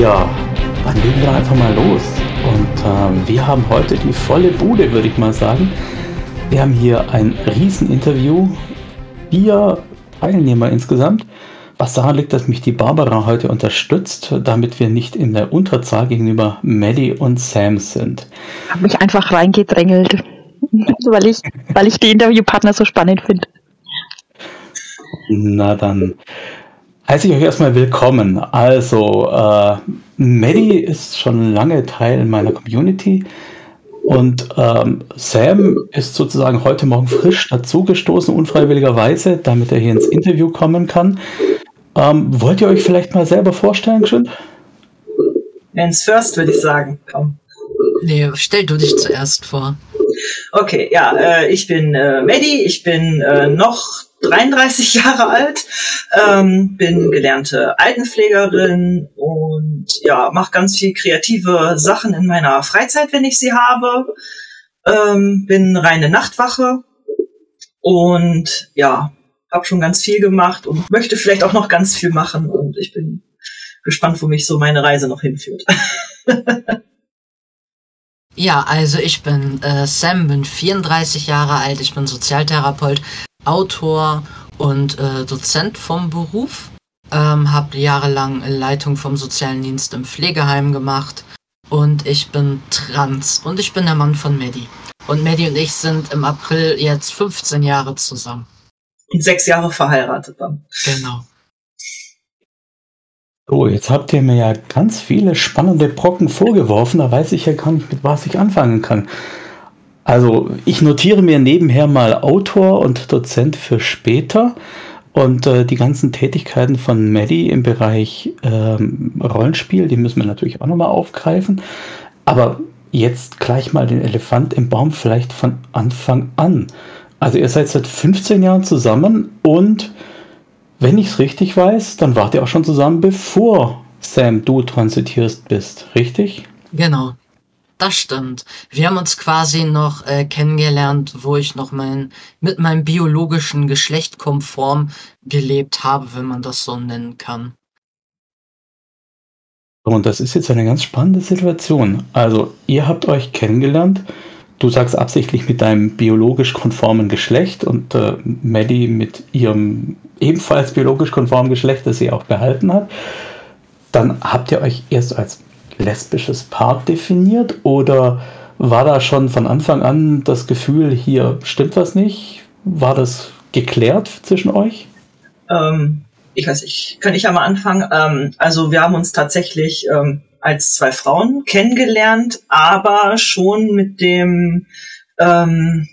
Ja, dann legen wir einfach mal los. Und ähm, wir haben heute die volle Bude, würde ich mal sagen. Wir haben hier ein Rieseninterview. Vier Teilnehmer insgesamt. Was daran liegt, dass mich die Barbara heute unterstützt, damit wir nicht in der Unterzahl gegenüber Maddie und Sam sind. Ich habe mich einfach reingedrängelt, weil ich, weil ich die Interviewpartner so spannend finde. Na dann heiße ich euch erstmal willkommen. Also, äh, Maddie ist schon lange Teil meiner Community und ähm, Sam ist sozusagen heute Morgen frisch dazugestoßen, unfreiwilligerweise, damit er hier ins Interview kommen kann. Ähm, wollt ihr euch vielleicht mal selber vorstellen, schön? Hands first, würde ich sagen. Komm. Nee, stell du dich zuerst vor. Okay, ja, äh, ich bin äh, Maddie, ich bin äh, noch 33 Jahre alt, ähm, bin gelernte Altenpflegerin und ja, mache ganz viel kreative Sachen in meiner Freizeit, wenn ich sie habe. Ähm, bin reine Nachtwache und ja, habe schon ganz viel gemacht und möchte vielleicht auch noch ganz viel machen und ich bin gespannt, wo mich so meine Reise noch hinführt. ja, also ich bin äh, Sam, bin 34 Jahre alt, ich bin Sozialtherapeut, Autor und äh, Dozent vom Beruf. Ähm, habe jahrelang Leitung vom sozialen Dienst im Pflegeheim gemacht und ich bin trans und ich bin der Mann von Maddie. Und Maddie und ich sind im April jetzt 15 Jahre zusammen. Und sechs Jahre verheiratet dann. Genau. So, jetzt habt ihr mir ja ganz viele spannende Brocken vorgeworfen. Da weiß ich ja gar nicht, mit was ich anfangen kann. Also, ich notiere mir nebenher mal Autor und Dozent für später. Und äh, die ganzen Tätigkeiten von Maddie im Bereich ähm, Rollenspiel, die müssen wir natürlich auch nochmal aufgreifen. Aber jetzt gleich mal den Elefant im Baum, vielleicht von Anfang an. Also ihr seid seit 15 Jahren zusammen und wenn ich es richtig weiß, dann wart ihr auch schon zusammen, bevor Sam du transitierst bist, richtig? Genau. Das stimmt. Wir haben uns quasi noch äh, kennengelernt, wo ich noch mein, mit meinem biologischen Geschlecht konform gelebt habe, wenn man das so nennen kann. Und das ist jetzt eine ganz spannende Situation. Also, ihr habt euch kennengelernt du sagst absichtlich mit deinem biologisch konformen Geschlecht und äh, Maddie mit ihrem ebenfalls biologisch konformen Geschlecht, das sie auch behalten hat, dann habt ihr euch erst als lesbisches Paar definiert oder war da schon von Anfang an das Gefühl, hier stimmt was nicht? War das geklärt zwischen euch? Ähm, ich weiß nicht, kann ich ja mal anfangen. Ähm, also wir haben uns tatsächlich ähm, als zwei Frauen kennengelernt, aber schon mit dem ähm,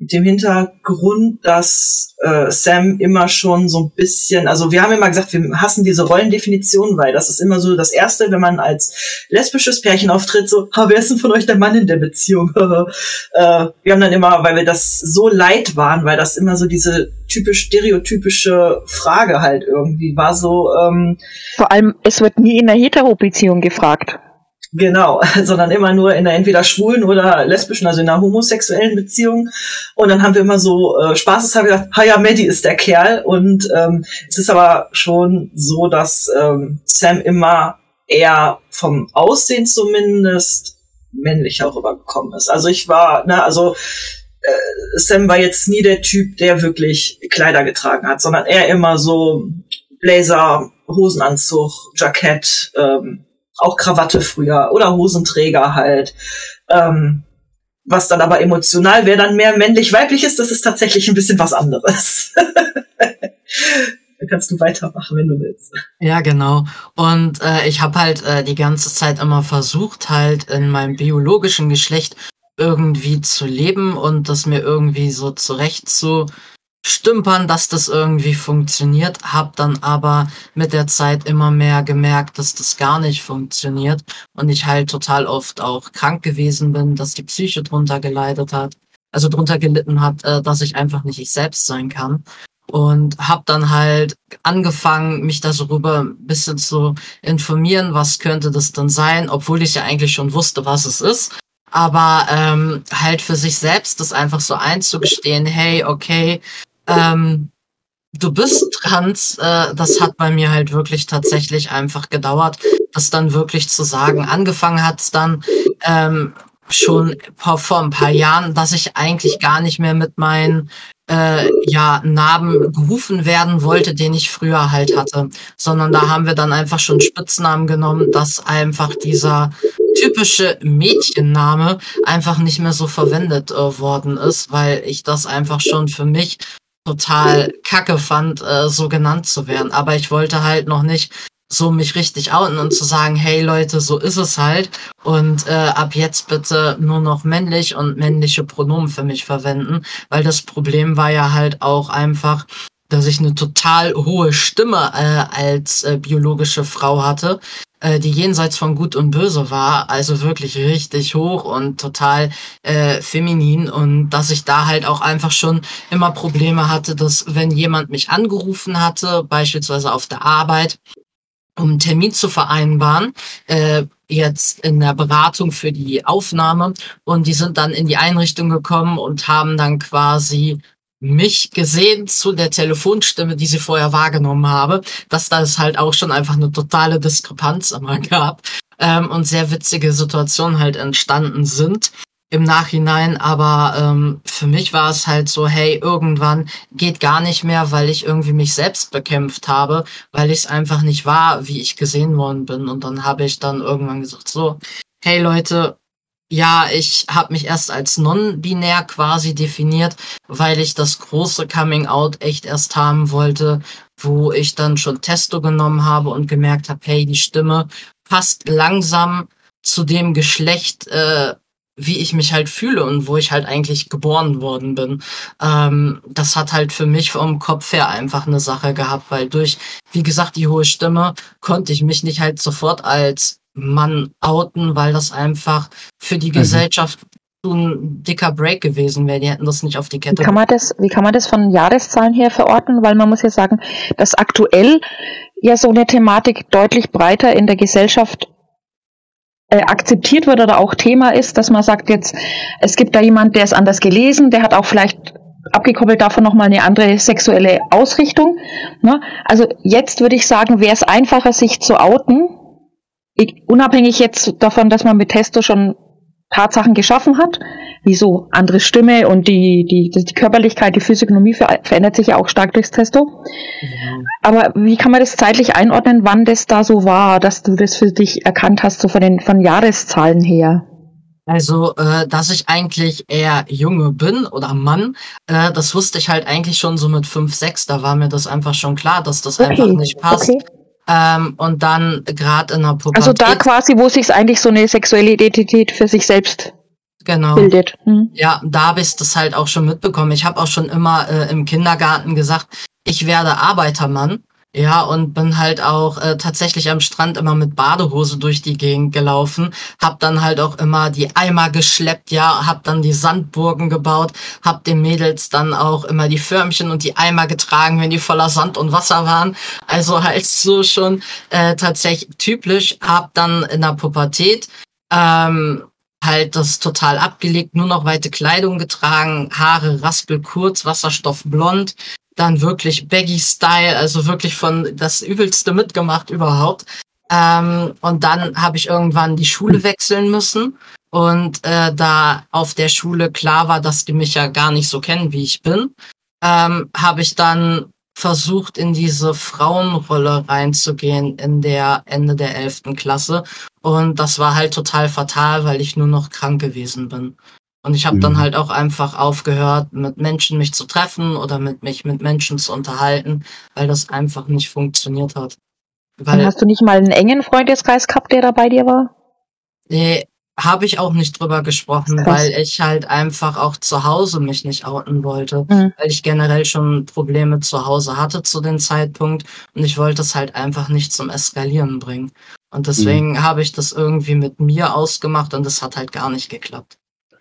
mit dem Hintergrund, dass äh, Sam immer schon so ein bisschen, also wir haben immer gesagt, wir hassen diese Rollendefinition, weil das ist immer so das Erste, wenn man als lesbisches Pärchen auftritt, so, ha, wer ist denn von euch der Mann in der Beziehung? äh, wir haben dann immer, weil wir das so leid waren, weil das immer so diese typisch stereotypische Frage halt irgendwie war, so. Ähm, Vor allem, es wird nie in einer Hetero-Beziehung gefragt. Genau, sondern immer nur in einer entweder schwulen oder lesbischen, also in einer homosexuellen Beziehung. Und dann haben wir immer so äh, spaßeshalber gesagt, ha ja, Maddie ist der Kerl. Und ähm, es ist aber schon so, dass ähm, Sam immer eher vom Aussehen zumindest männlicher rübergekommen ist. Also ich war, ne, also äh, Sam war jetzt nie der Typ, der wirklich Kleider getragen hat, sondern eher immer so Blazer, Hosenanzug, Jackett, ähm, auch Krawatte früher oder Hosenträger halt. Ähm, was dann aber emotional, wer dann mehr männlich-weiblich ist, das ist tatsächlich ein bisschen was anderes. Dann kannst du weitermachen, wenn du willst. Ja, genau. Und äh, ich habe halt äh, die ganze Zeit immer versucht, halt in meinem biologischen Geschlecht irgendwie zu leben und das mir irgendwie so zurecht zu stümpern, dass das irgendwie funktioniert, hab dann aber mit der Zeit immer mehr gemerkt, dass das gar nicht funktioniert und ich halt total oft auch krank gewesen bin, dass die Psyche drunter geleidet hat, also drunter gelitten hat, äh, dass ich einfach nicht ich selbst sein kann und hab dann halt angefangen, mich darüber ein bisschen zu informieren, was könnte das denn sein, obwohl ich ja eigentlich schon wusste, was es ist. Aber ähm, halt für sich selbst das einfach so einzugestehen, hey, okay, ähm, du bist trans, äh, das hat bei mir halt wirklich tatsächlich einfach gedauert, das dann wirklich zu sagen. Angefangen hat's dann ähm, schon vor, ein paar Jahren, dass ich eigentlich gar nicht mehr mit meinen äh, ja, Namen gerufen werden wollte, den ich früher halt hatte, sondern da haben wir dann einfach schon Spitznamen genommen, dass einfach dieser typische Mädchenname einfach nicht mehr so verwendet äh, worden ist, weil ich das einfach schon für mich total kacke fand, äh, so genannt zu werden. Aber ich wollte halt noch nicht so mich richtig outen und zu sagen, hey Leute, so ist es halt. Und äh, ab jetzt bitte nur noch männlich und männliche Pronomen für mich verwenden, weil das Problem war ja halt auch einfach, dass ich eine total hohe Stimme äh, als äh, biologische Frau hatte, die jenseits von Gut und Böse war, also wirklich richtig hoch und total äh, feminin und dass ich da halt auch einfach schon immer Probleme hatte, dass wenn jemand mich angerufen hatte, beispielsweise auf der Arbeit, um einen Termin zu vereinbaren, äh, jetzt in der Beratung für die Aufnahme. Und die sind dann in die Einrichtung gekommen und haben dann quasi mich gesehen zu der Telefonstimme, die sie vorher wahrgenommen habe, dass das halt auch schon einfach eine totale Diskrepanz immer gab ähm, und sehr witzige Situationen halt entstanden sind im Nachhinein, aber ähm, für mich war es halt so, hey, irgendwann geht gar nicht mehr, weil ich irgendwie mich selbst bekämpft habe, weil ich es einfach nicht war, wie ich gesehen worden bin. Und dann habe ich dann irgendwann gesagt, so, hey Leute, ja, ich habe mich erst als non-binär quasi definiert, weil ich das große Coming Out echt erst haben wollte, wo ich dann schon Testo genommen habe und gemerkt habe, hey, die Stimme passt langsam zu dem Geschlecht, äh, wie ich mich halt fühle und wo ich halt eigentlich geboren worden bin. Ähm, das hat halt für mich vom Kopf her einfach eine Sache gehabt, weil durch, wie gesagt, die hohe Stimme konnte ich mich nicht halt sofort als Mann outen, weil das einfach für die mhm. Gesellschaft so ein dicker Break gewesen wäre. Die hätten das nicht auf die Kette. Wie kann man das, wie kann man das von Jahreszahlen her verorten? Weil man muss ja sagen, dass aktuell ja so eine Thematik deutlich breiter in der Gesellschaft äh, akzeptiert wird oder auch Thema ist, dass man sagt jetzt, es gibt da jemand, der ist anders gelesen, der hat auch vielleicht abgekoppelt davon nochmal eine andere sexuelle Ausrichtung. Ne? Also jetzt würde ich sagen, wäre es einfacher, sich zu outen, unabhängig jetzt davon, dass man mit Testo schon Tatsachen geschaffen hat, wie so andere Stimme und die, die, die Körperlichkeit, die Physiognomie verändert sich ja auch stark durchs Testo. Mhm. Aber wie kann man das zeitlich einordnen, wann das da so war, dass du das für dich erkannt hast, so von den von Jahreszahlen her? Also, äh, dass ich eigentlich eher Junge bin oder Mann, äh, das wusste ich halt eigentlich schon so mit 5, 6. Da war mir das einfach schon klar, dass das okay. einfach nicht passt. Okay. Ähm, und dann gerade in der Pubertät. Also da quasi, wo sich eigentlich so eine sexuelle Identität für sich selbst genau. bildet. Hm. Ja, da habe ich das halt auch schon mitbekommen. Ich habe auch schon immer äh, im Kindergarten gesagt, ich werde Arbeitermann. Ja, und bin halt auch äh, tatsächlich am Strand immer mit Badehose durch die Gegend gelaufen, hab dann halt auch immer die Eimer geschleppt, ja, hab dann die Sandburgen gebaut, hab den Mädels dann auch immer die Förmchen und die Eimer getragen, wenn die voller Sand und Wasser waren. Also halt so schon äh, tatsächlich typisch, hab dann in der Pubertät ähm, halt das total abgelegt, nur noch weite Kleidung getragen, Haare raspelkurz, Wasserstoffblond, dann wirklich Baggy-Style, also wirklich von das Übelste mitgemacht überhaupt. Ähm, und dann habe ich irgendwann die Schule wechseln müssen. Und äh, da auf der Schule klar war, dass die mich ja gar nicht so kennen, wie ich bin, ähm, habe ich dann versucht, in diese Frauenrolle reinzugehen in der Ende der elften Klasse. Und das war halt total fatal, weil ich nur noch krank gewesen bin. Und ich habe mhm. dann halt auch einfach aufgehört, mit Menschen mich zu treffen oder mit mich mit Menschen zu unterhalten, weil das einfach nicht funktioniert hat. Weil, hast du nicht mal einen engen Freundeskreis gehabt, der da bei dir war? Nee, habe ich auch nicht drüber gesprochen, weil ich halt einfach auch zu Hause mich nicht outen wollte, mhm. weil ich generell schon Probleme zu Hause hatte zu dem Zeitpunkt und ich wollte es halt einfach nicht zum Eskalieren bringen. Und deswegen mhm. habe ich das irgendwie mit mir ausgemacht und es hat halt gar nicht geklappt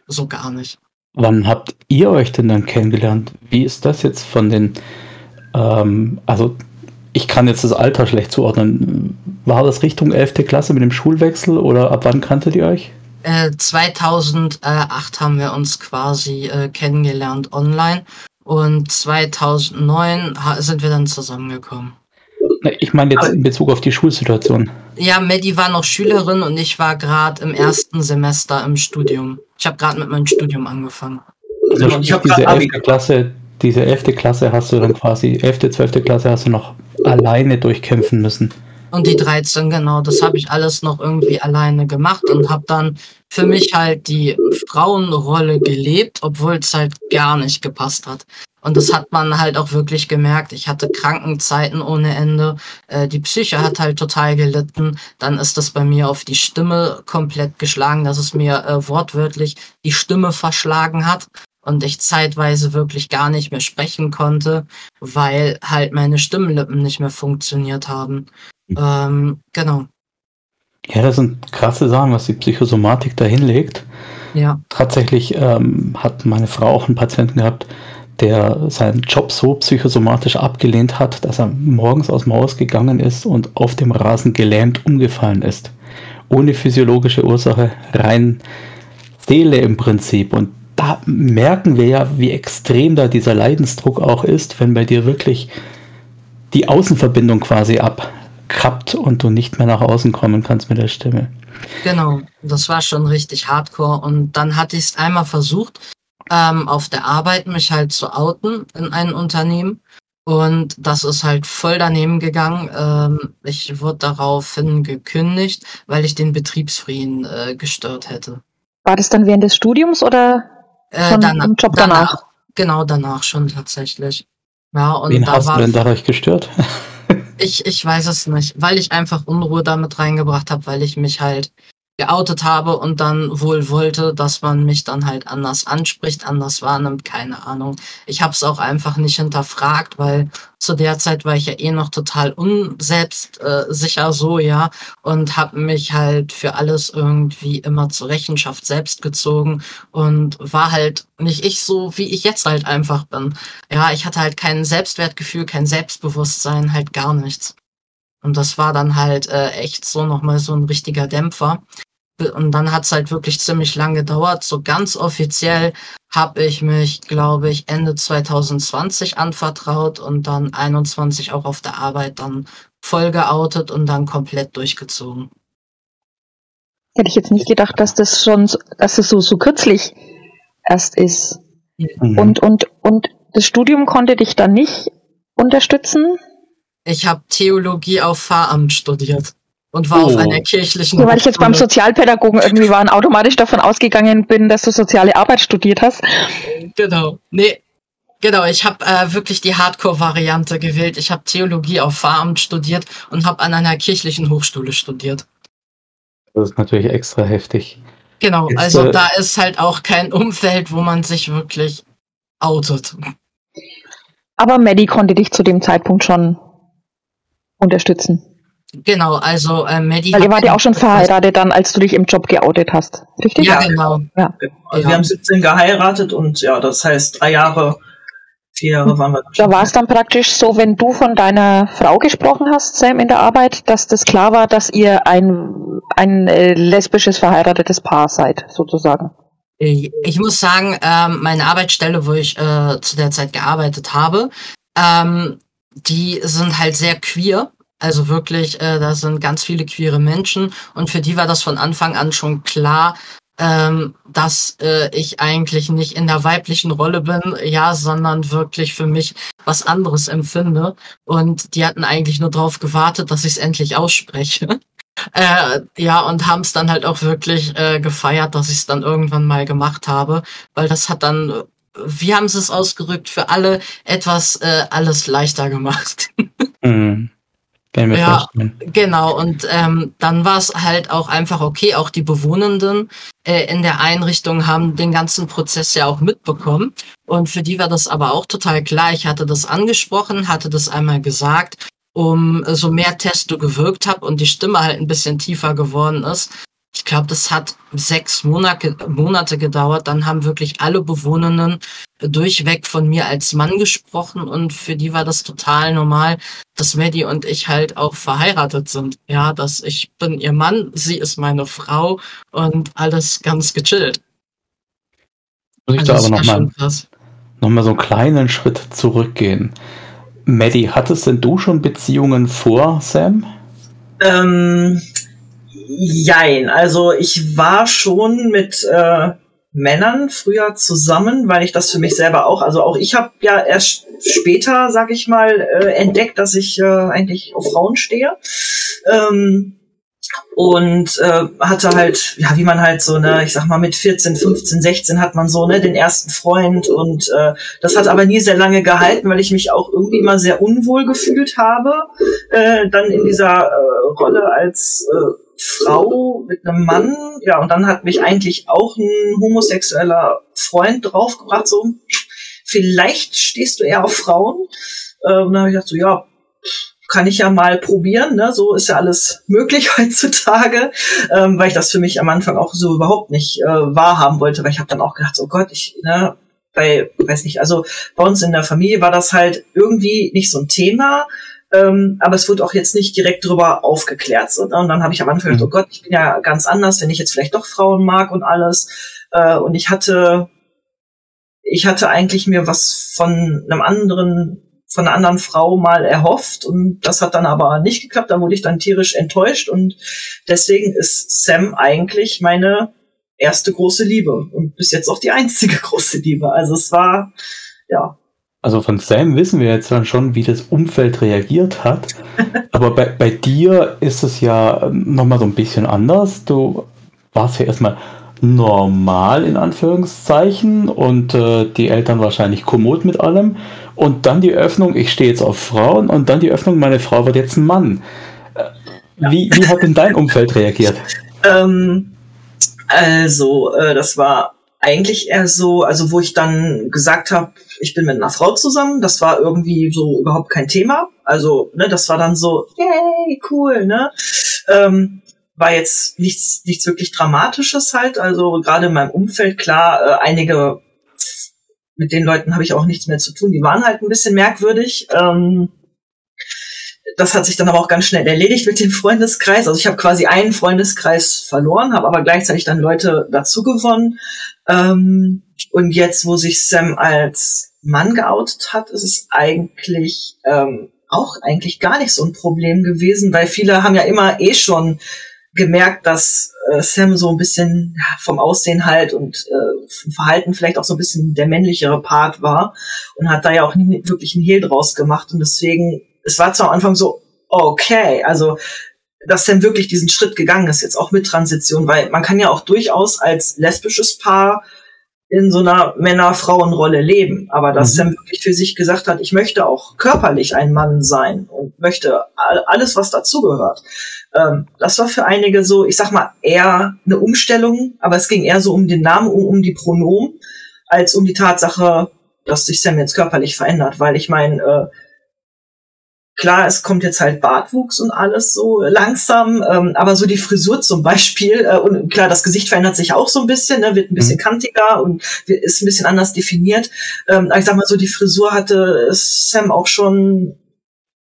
so gar nicht. Wann habt ihr euch denn dann kennengelernt? Wie ist das jetzt von den, ähm, also ich kann jetzt das Alter schlecht zuordnen. War das Richtung 11. Klasse mit dem Schulwechsel oder ab wann kanntet ihr euch? Äh, 2008 haben wir uns quasi äh, kennengelernt online und 2009 sind wir dann zusammengekommen. Ich meine jetzt in Bezug auf die Schulsituation. Ja, Maddie war noch Schülerin und ich war gerade im ersten Semester im Studium. Ich habe gerade mit meinem Studium angefangen. Also ich habe diese elfte Klasse, diese elfte Klasse hast du dann quasi, elfte, zwölfte Klasse hast du noch alleine durchkämpfen müssen. Und die 13, genau, das habe ich alles noch irgendwie alleine gemacht und habe dann für mich halt die Frauenrolle gelebt, obwohl es halt gar nicht gepasst hat. Und das hat man halt auch wirklich gemerkt. Ich hatte Krankenzeiten ohne Ende. Äh, die Psyche hat halt total gelitten. Dann ist das bei mir auf die Stimme komplett geschlagen, dass es mir äh, wortwörtlich die Stimme verschlagen hat und ich zeitweise wirklich gar nicht mehr sprechen konnte, weil halt meine Stimmlippen nicht mehr funktioniert haben. Ähm, genau. Ja, das sind krasse Sachen, was die Psychosomatik da hinlegt. Ja. Tatsächlich ähm, hat meine Frau auch einen Patienten gehabt, der seinen Job so psychosomatisch abgelehnt hat, dass er morgens aus dem Haus gegangen ist und auf dem Rasen gelähmt umgefallen ist. Ohne physiologische Ursache, rein Seele im Prinzip. Und da merken wir ja, wie extrem da dieser Leidensdruck auch ist, wenn bei dir wirklich die Außenverbindung quasi abkappt und du nicht mehr nach außen kommen kannst mit der Stimme. Genau, das war schon richtig hardcore. Und dann hatte ich es einmal versucht, ähm, auf der Arbeit mich halt zu outen in einem Unternehmen. Und das ist halt voll daneben gegangen. Ähm, ich wurde daraufhin gekündigt, weil ich den Betriebsfrieden äh, gestört hätte. War das dann während des Studiums oder äh, danach, im Job danach? danach? Genau, danach schon tatsächlich. Ja, und Wen da hast war, du denn dadurch gestört? ich, ich weiß es nicht, weil ich einfach Unruhe damit reingebracht habe, weil ich mich halt geoutet habe und dann wohl wollte, dass man mich dann halt anders anspricht, anders wahrnimmt, keine Ahnung. Ich habe es auch einfach nicht hinterfragt, weil zu der Zeit war ich ja eh noch total unselbstsicher äh, so, ja, und habe mich halt für alles irgendwie immer zur Rechenschaft selbst gezogen und war halt nicht ich so, wie ich jetzt halt einfach bin. Ja, ich hatte halt kein Selbstwertgefühl, kein Selbstbewusstsein, halt gar nichts. Und das war dann halt äh, echt so nochmal so ein richtiger Dämpfer. Und dann hat's halt wirklich ziemlich lang gedauert. So ganz offiziell habe ich mich, glaube ich, Ende 2020 anvertraut und dann 21 auch auf der Arbeit dann voll geoutet und dann komplett durchgezogen. Hätte ich jetzt nicht gedacht, dass das schon, dass es so, so kürzlich erst ist. Mhm. Und, und, und das Studium konnte dich dann nicht unterstützen? Ich habe Theologie auf Pfarramt studiert und war oh. auf einer kirchlichen. Ja, weil ich jetzt beim Sozialpädagogen irgendwie war und automatisch davon ausgegangen bin, dass du soziale Arbeit studiert hast. Genau. Nee. Genau, ich habe äh, wirklich die Hardcore-Variante gewählt. Ich habe Theologie auf Pfarramt studiert und habe an einer kirchlichen Hochschule studiert. Das ist natürlich extra heftig. Genau, Jetzt, also äh, da ist halt auch kein Umfeld, wo man sich wirklich outet. Aber Maddie konnte dich zu dem Zeitpunkt schon unterstützen. Genau, also äh, Maddie. Weil ihr wart ja auch schon verheiratet dann, als du dich im Job geoutet hast, richtig? Ja, genau. Ja. Also ja. wir haben 17 geheiratet und ja, das heißt drei Jahre, vier Jahre waren wir. Da war es dann praktisch so, wenn du von deiner Frau gesprochen hast, Sam, in der Arbeit, dass das klar war, dass ihr ein, ein äh, lesbisches verheiratetes Paar seid, sozusagen. Ich muss sagen, ähm, meine Arbeitsstelle, wo ich äh, zu der Zeit gearbeitet habe, ähm, die sind halt sehr queer also wirklich, äh, da sind ganz viele queere Menschen und für die war das von Anfang an schon klar, ähm, dass äh, ich eigentlich nicht in der weiblichen Rolle bin, ja, sondern wirklich für mich was anderes empfinde. Und die hatten eigentlich nur darauf gewartet, dass ich es endlich ausspreche. Äh, ja, und haben es dann halt auch wirklich äh, gefeiert, dass ich es dann irgendwann mal gemacht habe, weil das hat dann, wie haben sie es ausgerückt, für alle etwas äh, alles leichter gemacht. Mhm. Kann ich ja, vorstellen. genau. Und ähm, dann war es halt auch einfach okay. Auch die Bewohnenden äh, in der Einrichtung haben den ganzen Prozess ja auch mitbekommen. Und für die war das aber auch total klar. Ich hatte das angesprochen, hatte das einmal gesagt, um so mehr Testo gewirkt habe und die Stimme halt ein bisschen tiefer geworden ist, ich glaube, das hat sechs Monate, Monate gedauert. Dann haben wirklich alle Bewohnenden durchweg von mir als Mann gesprochen und für die war das total normal, dass Maddie und ich halt auch verheiratet sind. Ja, dass ich bin ihr Mann, sie ist meine Frau und alles ganz gechillt. Muss ich also da aber nochmal noch mal so einen kleinen Schritt zurückgehen. Maddie, hattest denn du schon Beziehungen vor Sam? Ähm, jein, also ich war schon mit äh, Männern früher zusammen, weil ich das für mich selber auch, also auch ich habe ja erst später, sag ich mal, äh, entdeckt, dass ich äh, eigentlich auf Frauen stehe. Ähm, und äh, hatte halt, ja, wie man halt so, ne, ich sag mal, mit 14, 15, 16 hat man so, ne, den ersten Freund und äh, das hat aber nie sehr lange gehalten, weil ich mich auch irgendwie immer sehr unwohl gefühlt habe, äh, dann in dieser äh, Rolle als äh, Frau mit einem Mann, ja, und dann hat mich eigentlich auch ein homosexueller Freund draufgebracht, so, vielleicht stehst du eher auf Frauen. Äh, und dann habe ich gedacht, so, ja, kann ich ja mal probieren, ne? so ist ja alles möglich heutzutage, ähm, weil ich das für mich am Anfang auch so überhaupt nicht äh, wahrhaben wollte, weil ich habe dann auch gedacht, oh Gott, ich, ne, bei, weiß nicht, also bei uns in der Familie war das halt irgendwie nicht so ein Thema, ähm, aber es wurde auch jetzt nicht direkt drüber aufgeklärt. So, ne? Und dann habe ich am Anfang gedacht, mhm. oh Gott, ich bin ja ganz anders, wenn ich jetzt vielleicht doch Frauen mag und alles. Äh, und ich hatte, ich hatte eigentlich mir was von einem anderen von einer anderen Frau mal erhofft und das hat dann aber nicht geklappt. Da wurde ich dann tierisch enttäuscht und deswegen ist Sam eigentlich meine erste große Liebe und bis jetzt auch die einzige große Liebe. Also es war, ja, also von Sam wissen wir jetzt dann schon, wie das Umfeld reagiert hat. Aber bei, bei dir ist es ja nochmal so ein bisschen anders. Du warst ja erstmal normal in Anführungszeichen und äh, die Eltern wahrscheinlich kommod mit allem. Und dann die Öffnung, ich stehe jetzt auf Frauen und dann die Öffnung, meine Frau wird jetzt ein Mann. Äh, wie, wie hat denn dein Umfeld reagiert? Ähm, also, äh, das war eigentlich eher so, also wo ich dann gesagt habe, ich bin mit einer Frau zusammen, das war irgendwie so überhaupt kein Thema. Also, ne, das war dann so, yay, cool, ne? Ähm, war jetzt nichts, nichts wirklich Dramatisches halt. Also gerade in meinem Umfeld, klar, äh, einige, mit den Leuten habe ich auch nichts mehr zu tun, die waren halt ein bisschen merkwürdig. Ähm, das hat sich dann aber auch ganz schnell erledigt mit dem Freundeskreis. Also ich habe quasi einen Freundeskreis verloren, habe aber gleichzeitig dann Leute dazu gewonnen. Ähm, und jetzt, wo sich Sam als Mann geoutet hat, ist es eigentlich ähm, auch eigentlich gar nicht so ein Problem gewesen, weil viele haben ja immer eh schon gemerkt, dass äh, Sam so ein bisschen vom Aussehen halt und äh, vom Verhalten vielleicht auch so ein bisschen der männlichere Part war und hat da ja auch nie wirklich einen Hehl draus gemacht und deswegen es war zwar am Anfang so, okay, also dass Sam wirklich diesen Schritt gegangen ist, jetzt auch mit Transition, weil man kann ja auch durchaus als lesbisches Paar in so einer Männer-Frauen-Rolle leben. Aber dass mhm. Sam wirklich für sich gesagt hat, ich möchte auch körperlich ein Mann sein und möchte alles, was dazugehört. Ähm, das war für einige so, ich sag mal, eher eine Umstellung, aber es ging eher so um den Namen, um, um die Pronomen, als um die Tatsache, dass sich Sam jetzt körperlich verändert. Weil ich meine, äh, Klar, es kommt jetzt halt Bartwuchs und alles so langsam, ähm, aber so die Frisur zum Beispiel, äh, und klar, das Gesicht verändert sich auch so ein bisschen, ne, wird ein bisschen mhm. kantiger und ist ein bisschen anders definiert. Ähm, ich sag mal so, die Frisur hatte Sam auch schon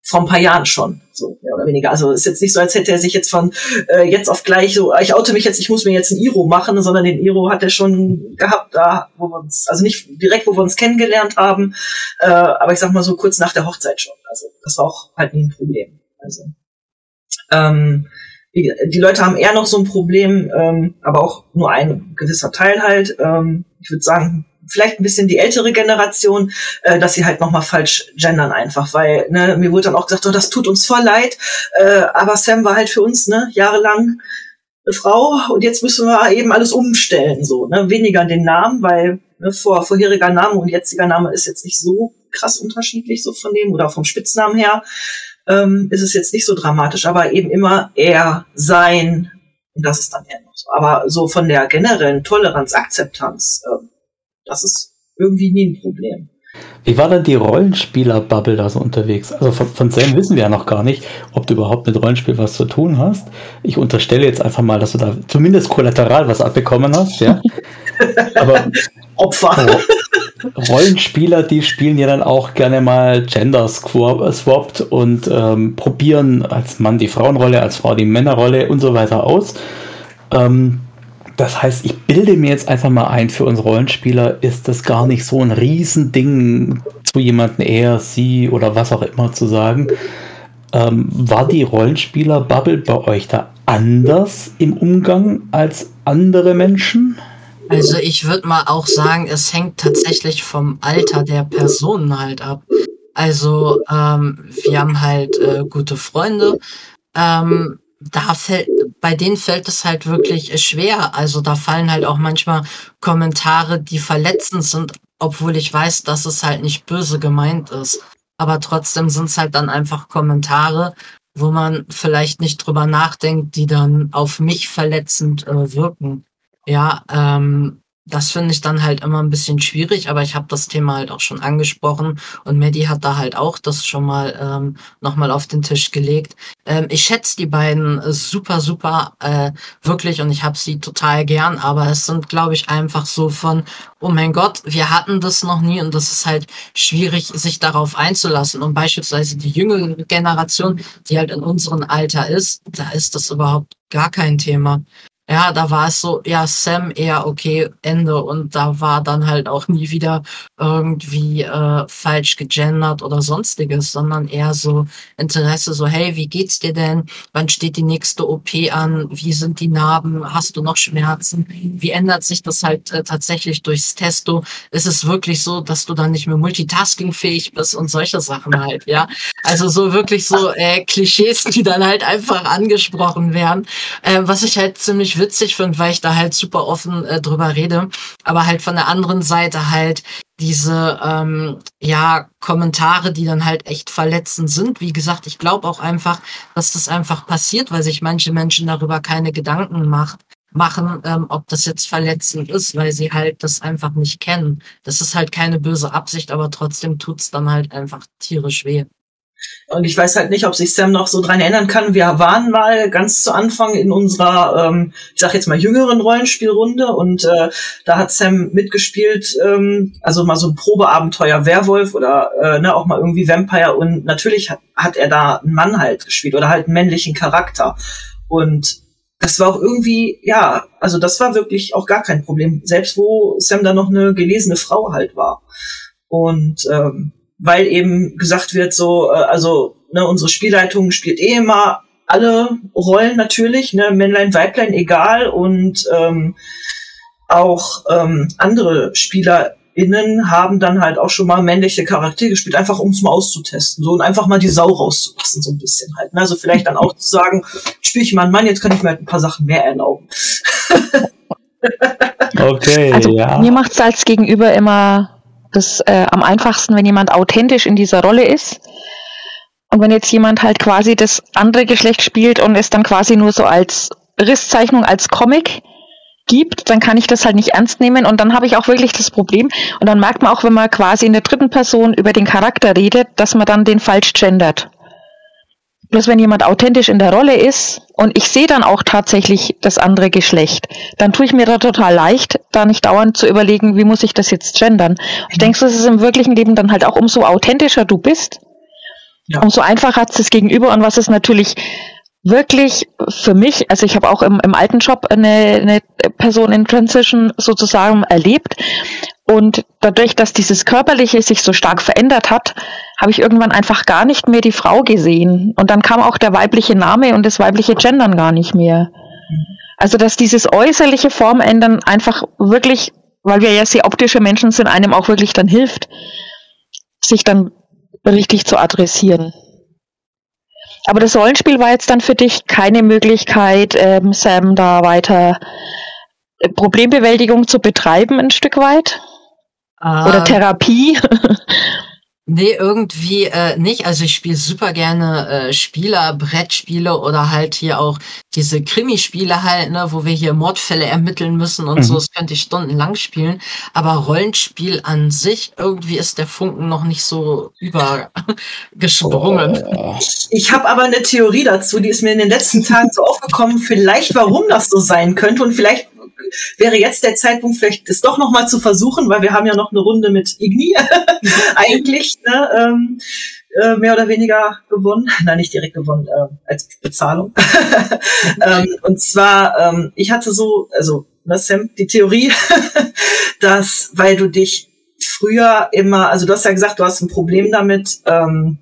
vor ein paar Jahren schon, so mehr oder weniger. Also ist jetzt nicht so, als hätte er sich jetzt von äh, jetzt auf gleich so, ich oute mich jetzt, ich muss mir jetzt ein Iro machen, sondern den Iro hat er schon gehabt, da wo wir uns, also nicht direkt, wo wir uns kennengelernt haben, äh, aber ich sag mal so kurz nach der Hochzeit schon. Also das war auch halt nie ein Problem. Also ähm, die, die Leute haben eher noch so ein Problem, ähm, aber auch nur ein gewisser Teil halt. Ähm, ich würde sagen, vielleicht ein bisschen die ältere Generation, äh, dass sie halt nochmal falsch gendern einfach, weil ne, mir wurde dann auch gesagt, oh, das tut uns voll leid, äh, aber Sam war halt für uns ne, jahrelang eine Frau und jetzt müssen wir eben alles umstellen, so, ne, weniger den Namen, weil ne, vor, vorheriger Name und jetziger Name ist jetzt nicht so krass unterschiedlich so von dem oder vom Spitznamen her, ähm, ist es jetzt nicht so dramatisch, aber eben immer er, sein, und das ist dann eher noch so. Aber so von der generellen Toleranz, Akzeptanz, äh, das ist irgendwie nie ein Problem. Wie war denn die Rollenspieler-Bubble da so unterwegs? Also von, von Sam wissen wir ja noch gar nicht, ob du überhaupt mit Rollenspiel was zu tun hast. Ich unterstelle jetzt einfach mal, dass du da zumindest kollateral was abbekommen hast, ja. Aber Opfer. Rollenspieler, die spielen ja dann auch gerne mal Gender swapped und ähm, probieren als Mann die Frauenrolle, als Frau die Männerrolle und so weiter aus. Ähm, das heißt, ich bilde mir jetzt einfach mal ein, für uns Rollenspieler ist das gar nicht so ein Riesending, zu jemandem er, sie oder was auch immer zu sagen. Ähm, war die Rollenspieler-Bubble bei euch da anders im Umgang als andere Menschen? Also ich würde mal auch sagen, es hängt tatsächlich vom Alter der Personen halt ab. Also ähm, wir haben halt äh, gute Freunde. Ähm, da fällt, bei denen fällt es halt wirklich schwer. Also da fallen halt auch manchmal Kommentare, die verletzend sind, obwohl ich weiß, dass es halt nicht böse gemeint ist. Aber trotzdem sind es halt dann einfach Kommentare, wo man vielleicht nicht drüber nachdenkt, die dann auf mich verletzend äh, wirken. Ja, ähm, das finde ich dann halt immer ein bisschen schwierig, aber ich habe das Thema halt auch schon angesprochen und Maddie hat da halt auch das schon mal ähm, nochmal auf den Tisch gelegt. Ähm, ich schätze die beiden super, super äh, wirklich und ich habe sie total gern, aber es sind, glaube ich, einfach so von, oh mein Gott, wir hatten das noch nie und das ist halt schwierig, sich darauf einzulassen. Und beispielsweise die jüngere Generation, die halt in unserem Alter ist, da ist das überhaupt gar kein Thema. Ja, da war es so, ja, Sam eher okay, Ende. Und da war dann halt auch nie wieder irgendwie äh, falsch gegendert oder sonstiges, sondern eher so Interesse, so, hey, wie geht's dir denn? Wann steht die nächste OP an? Wie sind die Narben? Hast du noch Schmerzen? Wie ändert sich das halt äh, tatsächlich durchs Testo? Ist es wirklich so, dass du dann nicht mehr multitaskingfähig bist und solche Sachen halt, ja? Also so wirklich so äh, Klischees, die dann halt einfach angesprochen werden. Äh, was ich halt ziemlich witzig finde, weil ich da halt super offen äh, drüber rede. Aber halt von der anderen Seite halt diese ähm, ja Kommentare, die dann halt echt verletzend sind. Wie gesagt, ich glaube auch einfach, dass das einfach passiert, weil sich manche Menschen darüber keine Gedanken macht machen, ähm, ob das jetzt verletzend ist, weil sie halt das einfach nicht kennen. Das ist halt keine böse Absicht, aber trotzdem tut's dann halt einfach tierisch weh. Und ich weiß halt nicht, ob sich Sam noch so dran erinnern kann. Wir waren mal ganz zu Anfang in unserer, ähm, ich sag jetzt mal jüngeren Rollenspielrunde und äh, da hat Sam mitgespielt, ähm, also mal so ein Probeabenteuer Werwolf oder äh, ne, auch mal irgendwie Vampire und natürlich hat, hat er da einen Mann halt gespielt oder halt einen männlichen Charakter. Und das war auch irgendwie, ja, also das war wirklich auch gar kein Problem, selbst wo Sam da noch eine gelesene Frau halt war. Und ähm, weil eben gesagt wird, so, äh, also ne, unsere Spielleitung spielt eh immer alle Rollen natürlich, ne, Männlein, Weiblein, egal und ähm, auch ähm, andere SpielerInnen haben dann halt auch schon mal männliche Charaktere gespielt, einfach um es mal auszutesten, so und einfach mal die Sau rauszulassen, so ein bisschen halt. Ne? Also vielleicht dann auch zu sagen, spiele ich mal einen Mann, jetzt kann ich mir halt ein paar Sachen mehr erlauben. okay, also, ja. Mir macht's als Gegenüber immer das äh, am einfachsten, wenn jemand authentisch in dieser Rolle ist. Und wenn jetzt jemand halt quasi das andere Geschlecht spielt und es dann quasi nur so als Risszeichnung, als Comic gibt, dann kann ich das halt nicht ernst nehmen und dann habe ich auch wirklich das Problem. Und dann merkt man auch, wenn man quasi in der dritten Person über den Charakter redet, dass man dann den falsch gendert. Bloß wenn jemand authentisch in der Rolle ist und ich sehe dann auch tatsächlich das andere Geschlecht, dann tue ich mir da total leicht, da nicht dauernd zu überlegen, wie muss ich das jetzt gendern. Ich denke, das ist im wirklichen Leben dann halt auch umso authentischer du bist, ja. umso einfacher hat es gegenüber und was es natürlich wirklich für mich, also ich habe auch im, im alten Job eine, eine Person in Transition sozusagen erlebt und dadurch, dass dieses Körperliche sich so stark verändert hat, habe ich irgendwann einfach gar nicht mehr die Frau gesehen. Und dann kam auch der weibliche Name und das weibliche Gendern gar nicht mehr. Also, dass dieses äußerliche Formändern einfach wirklich, weil wir ja sehr optische Menschen sind, einem auch wirklich dann hilft, sich dann richtig zu adressieren. Aber das Rollenspiel war jetzt dann für dich keine Möglichkeit, ähm, Sam da weiter Problembewältigung zu betreiben, ein Stück weit? Oder ähm, Therapie? Nee, irgendwie äh, nicht. Also ich spiele super gerne äh, Spieler, Brettspiele oder halt hier auch diese Krimispiele halt, ne, wo wir hier Mordfälle ermitteln müssen und mhm. so. Das könnte ich stundenlang spielen. Aber Rollenspiel an sich, irgendwie ist der Funken noch nicht so übergesprungen. Oh. Ich habe aber eine Theorie dazu, die ist mir in den letzten Tagen so aufgekommen. Vielleicht, warum das so sein könnte und vielleicht wäre jetzt der Zeitpunkt, vielleicht es doch noch mal zu versuchen, weil wir haben ja noch eine Runde mit Igni eigentlich ne, ähm, äh, mehr oder weniger gewonnen. Nein, nicht direkt gewonnen, äh, als Bezahlung. ähm, und zwar, ähm, ich hatte so, also ne, Sam, die Theorie, dass, weil du dich früher immer, also du hast ja gesagt, du hast ein Problem damit, ähm,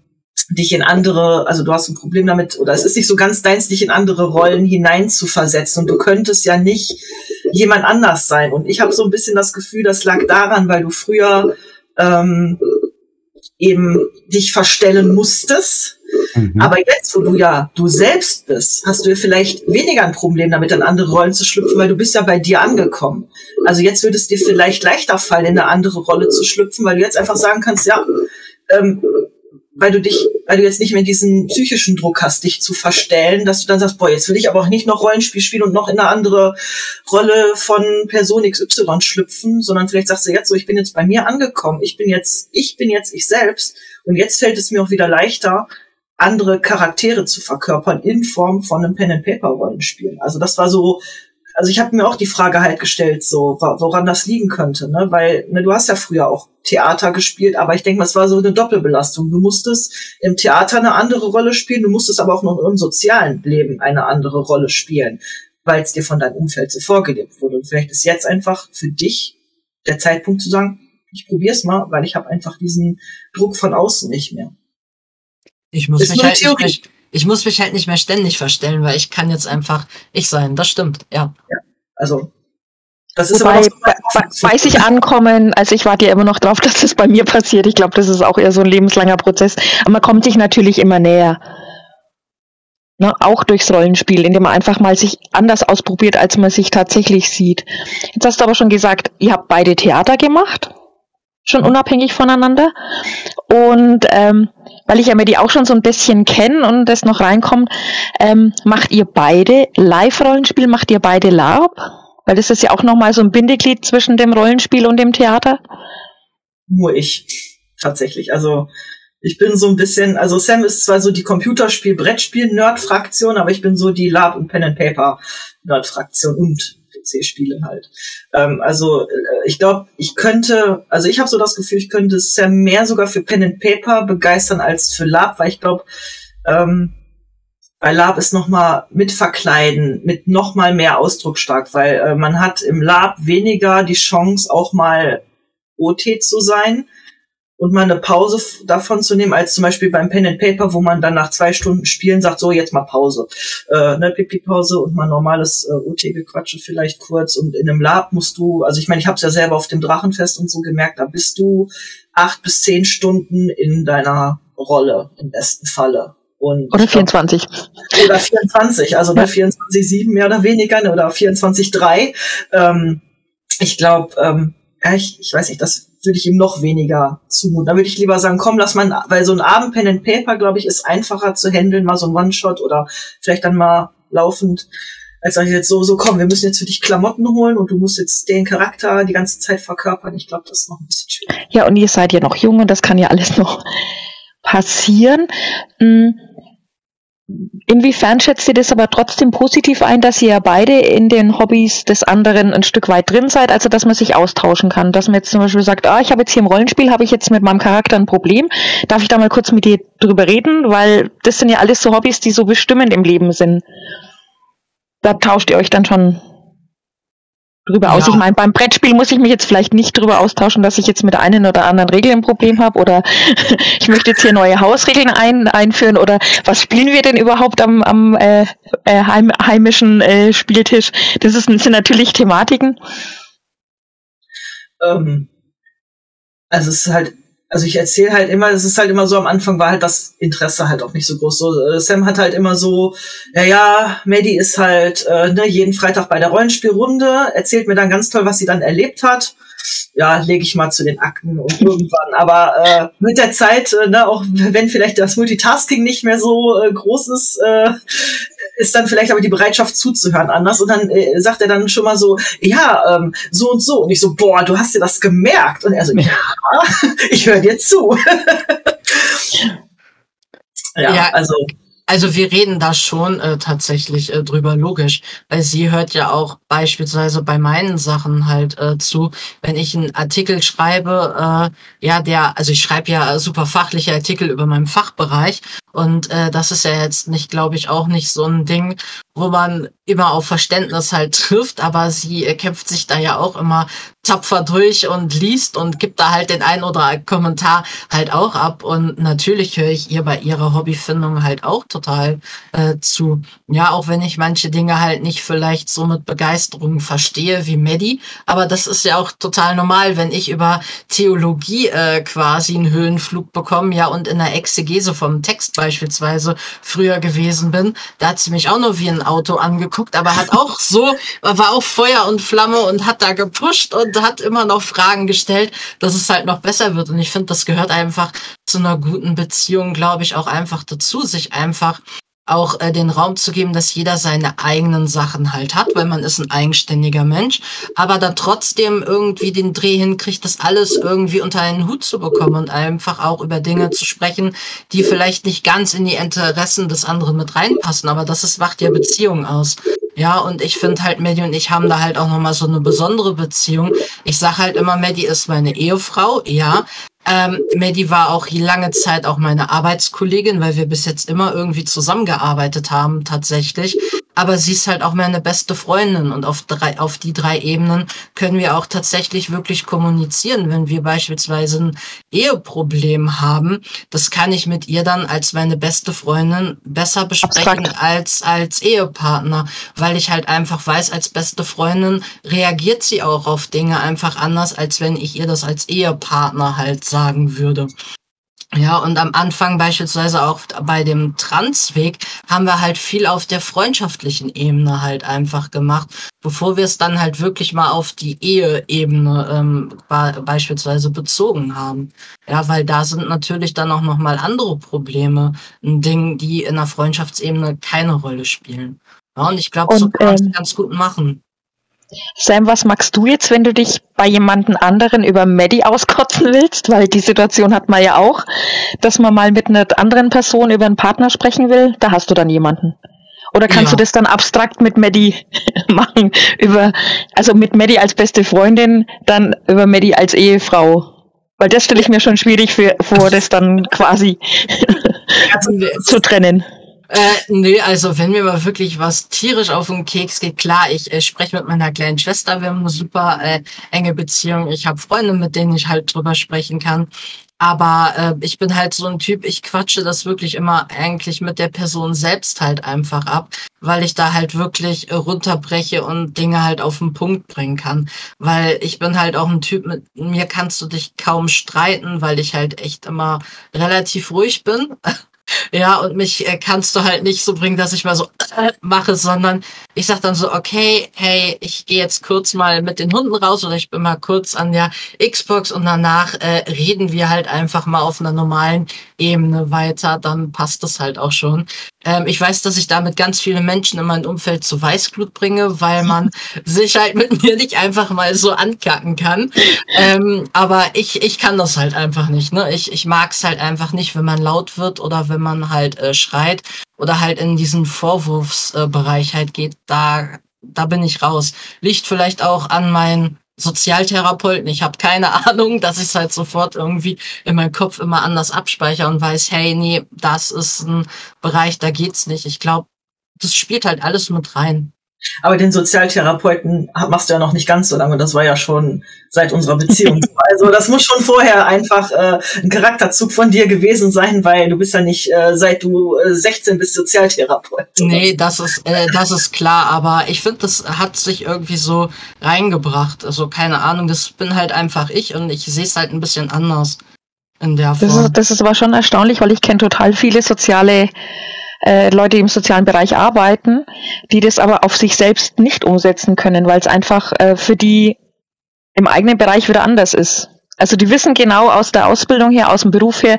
dich in andere, also du hast ein Problem damit, oder es ist nicht so ganz deins, dich in andere Rollen hinein zu versetzen. Und du könntest ja nicht jemand anders sein. Und ich habe so ein bisschen das Gefühl, das lag daran, weil du früher ähm, eben dich verstellen musstest. Mhm. Aber jetzt, wo du ja du selbst bist, hast du vielleicht weniger ein Problem damit, in andere Rollen zu schlüpfen, weil du bist ja bei dir angekommen. Also jetzt würde es dir vielleicht leichter fallen, in eine andere Rolle zu schlüpfen, weil du jetzt einfach sagen kannst, ja, ähm, weil du dich, weil du jetzt nicht mehr diesen psychischen Druck hast, dich zu verstellen, dass du dann sagst, boah, jetzt will ich aber auch nicht noch Rollenspiel spielen und noch in eine andere Rolle von Person XY schlüpfen, sondern vielleicht sagst du jetzt so, ich bin jetzt bei mir angekommen, ich bin jetzt, ich bin jetzt ich selbst und jetzt fällt es mir auch wieder leichter, andere Charaktere zu verkörpern in Form von einem Pen and Paper Rollenspiel. Also das war so also ich habe mir auch die Frage halt gestellt, so woran das liegen könnte, ne? Weil ne, du hast ja früher auch Theater gespielt, aber ich denke mal, es war so eine Doppelbelastung. Du musstest im Theater eine andere Rolle spielen, du musstest aber auch noch im sozialen Leben eine andere Rolle spielen, weil es dir von deinem Umfeld so vorgelebt wurde. Und vielleicht ist jetzt einfach für dich der Zeitpunkt zu sagen, ich probier's mal, weil ich habe einfach diesen Druck von außen nicht mehr. Ich muss mich halt nicht mehr, ich muss mich halt nicht mehr ständig verstellen, weil ich kann jetzt einfach ich sein. Das stimmt, ja. ja also das ist Wobei, so bei, sich ankommen, also ich warte ja immer noch drauf, dass das bei mir passiert. Ich glaube, das ist auch eher so ein lebenslanger Prozess. Aber man kommt sich natürlich immer näher. Ne, auch durchs Rollenspiel, indem man einfach mal sich anders ausprobiert, als man sich tatsächlich sieht. Jetzt hast du aber schon gesagt, ihr habt beide Theater gemacht, schon unabhängig voneinander. Und ähm, weil ich ja mir die auch schon so ein bisschen kenne und das noch reinkommt, ähm, macht ihr beide Live-Rollenspiel, macht ihr beide LARP? Weil das ist ja auch nochmal so ein Bindeglied zwischen dem Rollenspiel und dem Theater. Nur ich, tatsächlich. Also ich bin so ein bisschen, also Sam ist zwar so die Computerspiel-Brettspiel-Nerd-Fraktion, aber ich bin so die Lab- und Pen-and-Paper-Nerd-Fraktion und PC-Spiele halt. Ähm, also äh, ich glaube, ich könnte, also ich habe so das Gefühl, ich könnte Sam mehr sogar für Pen and Paper begeistern als für Lab, weil ich glaube, ähm, bei Lab ist noch mal mit Verkleiden, mit noch mal mehr Ausdruck stark, weil äh, man hat im Lab weniger die Chance, auch mal OT zu sein und mal eine Pause davon zu nehmen, als zum Beispiel beim Pen and Paper, wo man dann nach zwei Stunden Spielen sagt, so jetzt mal Pause, äh, ne Pipi-Pause und mal normales äh, OT-Gequatsche vielleicht kurz und in einem Lab musst du, also ich meine, ich habe es ja selber auf dem Drachenfest und so gemerkt, da bist du acht bis zehn Stunden in deiner Rolle im besten Falle. Und oder 24. Glaub, oder 24, also ja. bei 24,7 mehr oder weniger ne, oder 24,3. Ähm, ich glaube, ähm, ja, ich, ich weiß nicht, das würde ich ihm noch weniger zumuten. Da würde ich lieber sagen, komm, lass mal, weil so ein Abend Pen and Paper, glaube ich, ist einfacher zu handeln, mal so ein One-Shot oder vielleicht dann mal laufend, als ich jetzt so, so komm, wir müssen jetzt für dich Klamotten holen und du musst jetzt den Charakter die ganze Zeit verkörpern. Ich glaube, das ist noch ein bisschen schwierig. Ja, und ihr seid ja noch jung und das kann ja alles noch passieren. Hm Inwiefern schätzt ihr das aber trotzdem positiv ein, dass ihr ja beide in den Hobbys des anderen ein Stück weit drin seid, also dass man sich austauschen kann, dass man jetzt zum Beispiel sagt, ah, ich habe jetzt hier im Rollenspiel, habe ich jetzt mit meinem Charakter ein Problem, darf ich da mal kurz mit dir drüber reden, weil das sind ja alles so Hobbys, die so bestimmend im Leben sind. Da tauscht ihr euch dann schon drüber ja. aus. Ich meine, beim Brettspiel muss ich mich jetzt vielleicht nicht drüber austauschen, dass ich jetzt mit der einen oder anderen Regel ein Problem habe oder ich möchte jetzt hier neue Hausregeln ein, einführen oder was spielen wir denn überhaupt am, am äh, äh, heim, heimischen äh, Spieltisch? Das ist, sind natürlich Thematiken. Ähm, also es ist halt also ich erzähle halt immer, es ist halt immer so, am Anfang war halt das Interesse halt auch nicht so groß. So, äh, Sam hat halt immer so, ja, ja, Maddie ist halt äh, ne, jeden Freitag bei der Rollenspielrunde, erzählt mir dann ganz toll, was sie dann erlebt hat. Ja, lege ich mal zu den Akten und irgendwann. Aber äh, mit der Zeit, äh, ne, auch wenn vielleicht das Multitasking nicht mehr so äh, groß ist, äh, ist dann vielleicht aber die Bereitschaft zuzuhören anders. Und dann äh, sagt er dann schon mal so, ja, ähm, so und so. Und ich so, boah, du hast dir das gemerkt. Und er so, ja, ich höre dir zu. ja, ja, also. Also wir reden da schon äh, tatsächlich äh, drüber, logisch, weil sie hört ja auch beispielsweise bei meinen Sachen halt äh, zu, wenn ich einen Artikel schreibe, äh, ja, der, also ich schreibe ja super fachliche Artikel über meinen Fachbereich. Und äh, das ist ja jetzt nicht, glaube ich, auch nicht so ein Ding, wo man immer auf Verständnis halt trifft, aber sie äh, kämpft sich da ja auch immer tapfer durch und liest und gibt da halt den ein oder Kommentar halt auch ab. Und natürlich höre ich ihr bei ihrer Hobbyfindung halt auch total äh, zu. Ja, auch wenn ich manche Dinge halt nicht vielleicht so mit Begeisterung verstehe wie Maddie. Aber das ist ja auch total normal, wenn ich über Theologie äh, quasi einen Höhenflug bekomme, ja, und in der Exegese vom Text beispielsweise früher gewesen bin. Da hat sie mich auch nur wie ein Auto angeguckt, aber hat auch so, war auch Feuer und Flamme und hat da gepusht und hat immer noch Fragen gestellt, dass es halt noch besser wird. Und ich finde, das gehört einfach zu einer guten Beziehung, glaube ich, auch einfach dazu, sich einfach auch äh, den Raum zu geben, dass jeder seine eigenen Sachen halt hat, weil man ist ein eigenständiger Mensch, aber dann trotzdem irgendwie den Dreh hinkriegt, das alles irgendwie unter einen Hut zu bekommen und einfach auch über Dinge zu sprechen, die vielleicht nicht ganz in die Interessen des anderen mit reinpassen, aber das ist, macht ja Beziehungen aus. Ja, und ich finde halt, Maddie und ich haben da halt auch nochmal so eine besondere Beziehung. Ich sag halt immer, Maddie ist meine Ehefrau, ja, ähm, Maddie war auch lange Zeit auch meine Arbeitskollegin, weil wir bis jetzt immer irgendwie zusammengearbeitet haben, tatsächlich. Aber sie ist halt auch meine beste Freundin und auf, drei, auf die drei Ebenen können wir auch tatsächlich wirklich kommunizieren. Wenn wir beispielsweise ein Eheproblem haben, das kann ich mit ihr dann als meine beste Freundin besser besprechen als als Ehepartner, weil ich halt einfach weiß, als beste Freundin reagiert sie auch auf Dinge einfach anders, als wenn ich ihr das als Ehepartner halt sagen würde. Ja, und am Anfang beispielsweise auch bei dem Transweg haben wir halt viel auf der freundschaftlichen Ebene halt einfach gemacht, bevor wir es dann halt wirklich mal auf die Eheebene ähm, beispielsweise bezogen haben. Ja, weil da sind natürlich dann auch nochmal andere Probleme, ein Ding, die in der Freundschaftsebene keine Rolle spielen. Ja, und ich glaube, so kann man es ähm, ganz gut machen. Sam, was magst du jetzt, wenn du dich bei jemandem anderen über Maddie auskotzen willst? Weil die Situation hat man ja auch, dass man mal mit einer anderen Person über einen Partner sprechen will. Da hast du dann jemanden. Oder kannst ja. du das dann abstrakt mit Maddie machen? Über, also mit Maddie als beste Freundin, dann über Maddie als Ehefrau. Weil das stelle ich mir schon schwierig für, vor, das dann quasi zu trennen. Äh, nee, also wenn mir mal wirklich was tierisch auf den Keks geht, klar, ich äh, spreche mit meiner kleinen Schwester, wir haben eine super äh, enge Beziehung. Ich habe Freunde, mit denen ich halt drüber sprechen kann. Aber äh, ich bin halt so ein Typ, ich quatsche das wirklich immer eigentlich mit der Person selbst halt einfach ab, weil ich da halt wirklich runterbreche und Dinge halt auf den Punkt bringen kann. Weil ich bin halt auch ein Typ, mit mir kannst du dich kaum streiten, weil ich halt echt immer relativ ruhig bin. Ja, und mich äh, kannst du halt nicht so bringen, dass ich mal so äh, mache, sondern ich sag dann so, okay, hey, ich gehe jetzt kurz mal mit den Hunden raus oder ich bin mal kurz an der Xbox und danach äh, reden wir halt einfach mal auf einer normalen Ebene weiter, dann passt das halt auch schon. Ähm, ich weiß, dass ich damit ganz viele Menschen in mein Umfeld zu Weißglut bringe, weil man sich halt mit mir nicht einfach mal so ankacken kann. Ähm, aber ich, ich kann das halt einfach nicht. Ne? Ich, ich mag es halt einfach nicht, wenn man laut wird oder wenn man halt äh, schreit oder halt in diesen Vorwurfsbereich äh, halt geht. Da, da bin ich raus. Liegt vielleicht auch an meinen Sozialtherapeuten. Ich habe keine Ahnung, dass ich es halt sofort irgendwie in meinem Kopf immer anders abspeichere und weiß, hey, nee, das ist ein Bereich, da geht's nicht. Ich glaube, das spielt halt alles mit rein. Aber den Sozialtherapeuten machst du ja noch nicht ganz so lange. Das war ja schon seit unserer Beziehung. also das muss schon vorher einfach äh, ein Charakterzug von dir gewesen sein, weil du bist ja nicht äh, seit du äh, 16 bist Sozialtherapeut. Nee, das ist äh, das ist klar. Aber ich finde, das hat sich irgendwie so reingebracht. Also keine Ahnung. Das bin halt einfach ich und ich sehe es halt ein bisschen anders in der Form. Das ist, das ist aber schon erstaunlich, weil ich kenne total viele soziale äh, Leute, die im sozialen Bereich arbeiten, die das aber auf sich selbst nicht umsetzen können, weil es einfach äh, für die im eigenen Bereich wieder anders ist. Also die wissen genau aus der Ausbildung her, aus dem Beruf her,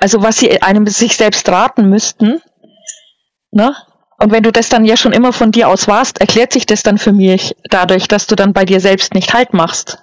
also was sie einem sich selbst raten müssten. Ne? Und wenn du das dann ja schon immer von dir aus warst, erklärt sich das dann für mich dadurch, dass du dann bei dir selbst nicht Halt machst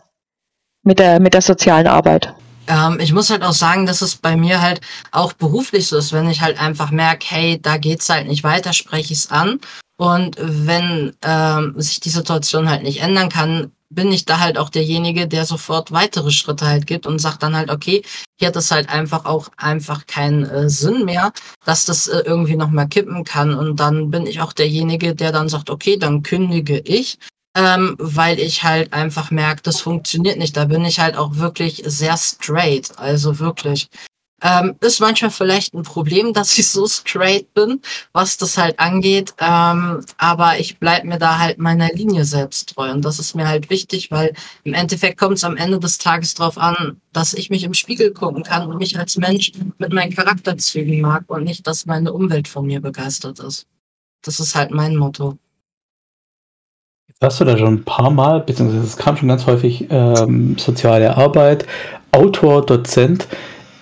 mit der, mit der sozialen Arbeit. Ähm, ich muss halt auch sagen, dass es bei mir halt auch beruflich so ist, wenn ich halt einfach merke, hey, da geht's halt nicht weiter, spreche ich's an. Und wenn ähm, sich die Situation halt nicht ändern kann, bin ich da halt auch derjenige, der sofort weitere Schritte halt gibt und sagt dann halt, okay, hier hat es halt einfach auch einfach keinen äh, Sinn mehr, dass das äh, irgendwie noch mal kippen kann. Und dann bin ich auch derjenige, der dann sagt, okay, dann kündige ich, ähm, weil ich halt einfach merke, das funktioniert nicht. Da bin ich halt auch wirklich sehr straight. Also wirklich. Ähm, ist manchmal vielleicht ein Problem, dass ich so straight bin, was das halt angeht. Ähm, aber ich bleib mir da halt meiner Linie selbst treu. Und das ist mir halt wichtig, weil im Endeffekt kommt es am Ende des Tages darauf an, dass ich mich im Spiegel gucken kann und mich als Mensch mit meinen Charakterzügen mag und nicht, dass meine Umwelt von mir begeistert ist. Das ist halt mein Motto. Hast du da schon ein paar Mal, beziehungsweise es kam schon ganz häufig, ähm, soziale Arbeit, Autor, Dozent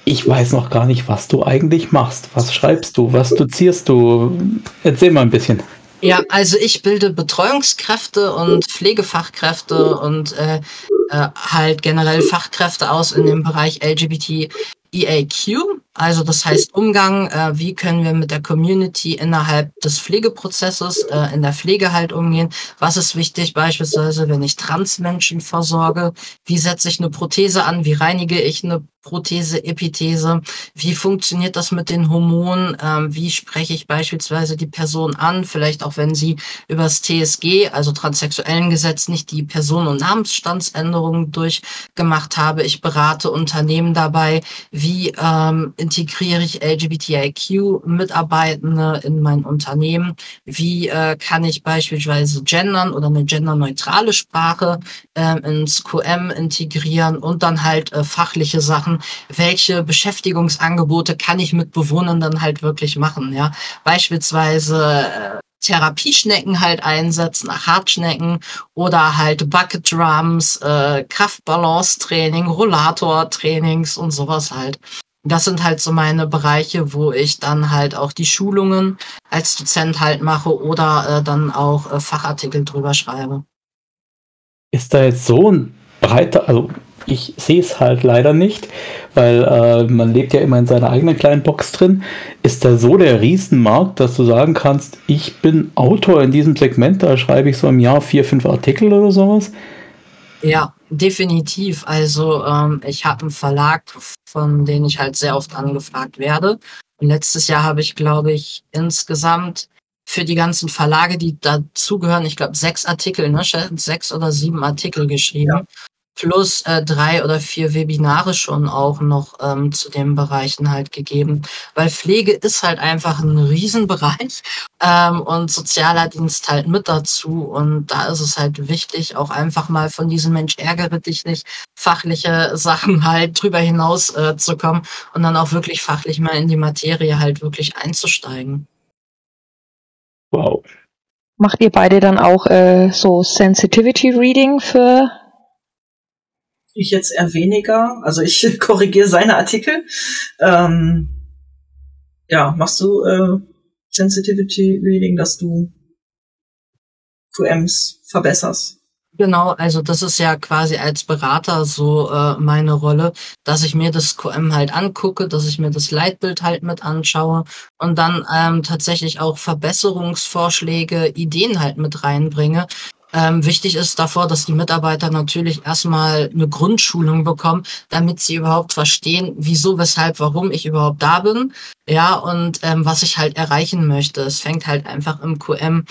ich weiß noch gar nicht, was du eigentlich machst. Was schreibst du? Was dozierst du? Erzähl mal ein bisschen. Ja, also ich bilde Betreuungskräfte und Pflegefachkräfte und äh, äh, halt generell Fachkräfte aus in dem Bereich LGBT EAQ, also das heißt Umgang, äh, wie können wir mit der Community innerhalb des Pflegeprozesses äh, in der Pflege halt umgehen, was ist wichtig? Beispielsweise, wenn ich Transmenschen versorge, wie setze ich eine Prothese an, wie reinige ich eine Prothese, Epithese, wie funktioniert das mit den Hormonen, ähm, wie spreche ich beispielsweise die Person an, vielleicht auch wenn sie übers TSG, also transsexuellen Gesetz, nicht die Person- und Namensstandsänderungen durchgemacht habe. Ich berate Unternehmen dabei, wie ähm, integriere ich LGBTIQ-Mitarbeitende in mein Unternehmen, wie äh, kann ich beispielsweise gendern oder eine genderneutrale Sprache äh, ins QM integrieren und dann halt äh, fachliche Sachen, welche Beschäftigungsangebote kann ich mit Bewohnern dann halt wirklich machen, ja. Beispielsweise äh, Therapieschnecken halt einsetzen, Hartschnecken oder halt Bucket Drums, äh, Kraftbalance-Training, Rollator-Trainings und sowas halt. Das sind halt so meine Bereiche, wo ich dann halt auch die Schulungen als Dozent halt mache oder äh, dann auch äh, Fachartikel drüber schreibe. Ist da jetzt so ein breiter, also ich sehe es halt leider nicht, weil äh, man lebt ja immer in seiner eigenen kleinen Box drin. Ist da so der Riesenmarkt, dass du sagen kannst, ich bin Autor in diesem Segment, da schreibe ich so im Jahr vier, fünf Artikel oder sowas? Ja, definitiv. Also ähm, ich habe einen Verlag, von dem ich halt sehr oft angefragt werde. Und letztes Jahr habe ich, glaube ich, insgesamt für die ganzen Verlage, die dazugehören, ich glaube, sechs Artikel, ne? Sechs oder sieben Artikel geschrieben. Ja plus äh, drei oder vier Webinare schon auch noch ähm, zu den Bereichen halt gegeben. Weil Pflege ist halt einfach ein Riesenbereich ähm, und sozialer Dienst halt mit dazu. Und da ist es halt wichtig, auch einfach mal von diesem Mensch ärgere dich nicht, fachliche Sachen halt drüber hinaus äh, zu kommen und dann auch wirklich fachlich mal in die Materie halt wirklich einzusteigen. Wow. Macht ihr beide dann auch äh, so Sensitivity Reading für ich jetzt eher weniger. Also ich korrigiere seine Artikel. Ähm, ja, machst du äh, Sensitivity Reading, dass du QMs verbesserst? Genau, also das ist ja quasi als Berater so äh, meine Rolle, dass ich mir das QM halt angucke, dass ich mir das Leitbild halt mit anschaue und dann ähm, tatsächlich auch Verbesserungsvorschläge, Ideen halt mit reinbringe, ähm, wichtig ist davor, dass die Mitarbeiter natürlich erstmal eine Grundschulung bekommen, damit sie überhaupt verstehen, wieso, weshalb, warum ich überhaupt da bin, ja, und ähm, was ich halt erreichen möchte. Es fängt halt einfach im QM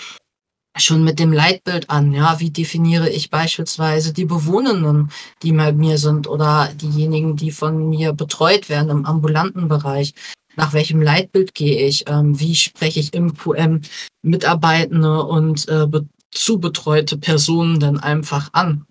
schon mit dem Leitbild an, ja, wie definiere ich beispielsweise die Bewohnenden, die bei mir sind oder diejenigen, die von mir betreut werden im ambulanten Bereich. Nach welchem Leitbild gehe ich? Ähm, wie spreche ich im QM Mitarbeitende und äh, betreute Personen dann einfach an?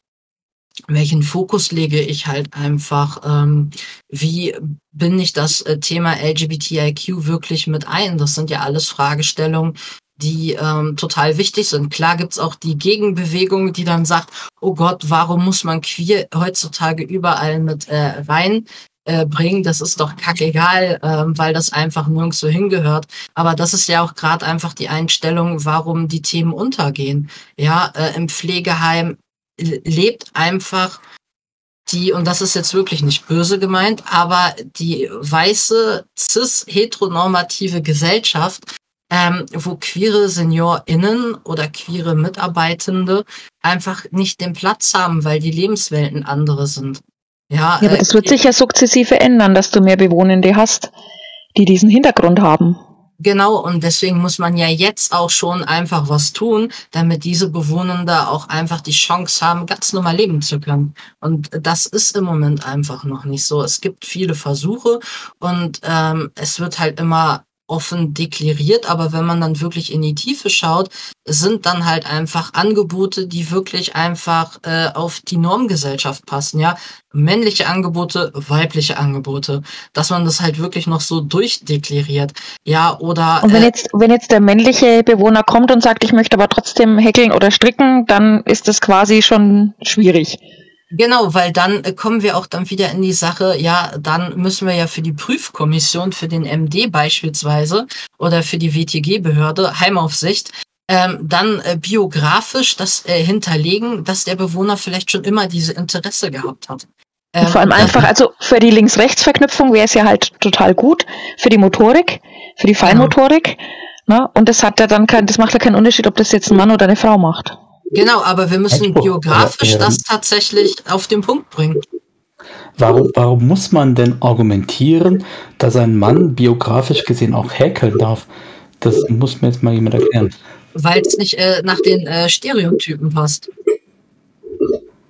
Welchen Fokus lege ich halt einfach? Ähm, wie bin ich das äh, Thema LGBTIQ wirklich mit ein? Das sind ja alles Fragestellungen, die ähm, total wichtig sind. Klar gibt's auch die Gegenbewegung, die dann sagt, oh Gott, warum muss man queer heutzutage überall mit äh, rein äh, bringen, das ist doch kackegal, äh, weil das einfach nirgendwo hingehört. Aber das ist ja auch gerade einfach die Einstellung, warum die Themen untergehen. Ja, äh, im Pflegeheim lebt einfach die, und das ist jetzt wirklich nicht böse gemeint, aber die weiße, cis-heteronormative Gesellschaft ähm, wo queere SeniorInnen oder queere Mitarbeitende einfach nicht den Platz haben, weil die Lebenswelten andere sind. Ja, ja aber äh, das wird sich ja sukzessive ändern, dass du mehr Bewohnende hast, die diesen Hintergrund haben. Genau, und deswegen muss man ja jetzt auch schon einfach was tun, damit diese Bewohner auch einfach die Chance haben, ganz normal leben zu können. Und das ist im Moment einfach noch nicht so. Es gibt viele Versuche und ähm, es wird halt immer offen deklariert, aber wenn man dann wirklich in die Tiefe schaut, sind dann halt einfach Angebote, die wirklich einfach äh, auf die Normgesellschaft passen, ja. Männliche Angebote, weibliche Angebote, dass man das halt wirklich noch so durchdeklariert, ja, oder. Und wenn äh, jetzt, wenn jetzt der männliche Bewohner kommt und sagt, ich möchte aber trotzdem häkeln oder stricken, dann ist das quasi schon schwierig. Genau, weil dann äh, kommen wir auch dann wieder in die Sache, ja, dann müssen wir ja für die Prüfkommission, für den MD beispielsweise oder für die WTG-Behörde, Heimaufsicht, ähm, dann äh, biografisch das äh, hinterlegen, dass der Bewohner vielleicht schon immer diese Interesse gehabt hat. Ähm, vor allem einfach, also für die Links-Rechts-Verknüpfung wäre es ja halt total gut, für die Motorik, für die Feinmotorik. Genau. Ne? Und das hat ja dann kein, das macht ja keinen Unterschied, ob das jetzt ein Mann oder eine Frau macht. Genau, aber wir müssen biografisch das tatsächlich auf den Punkt bringen. Warum, warum muss man denn argumentieren, dass ein Mann biografisch gesehen auch häkeln darf? Das muss mir jetzt mal jemand erklären. Weil es nicht äh, nach den äh, Stereotypen passt.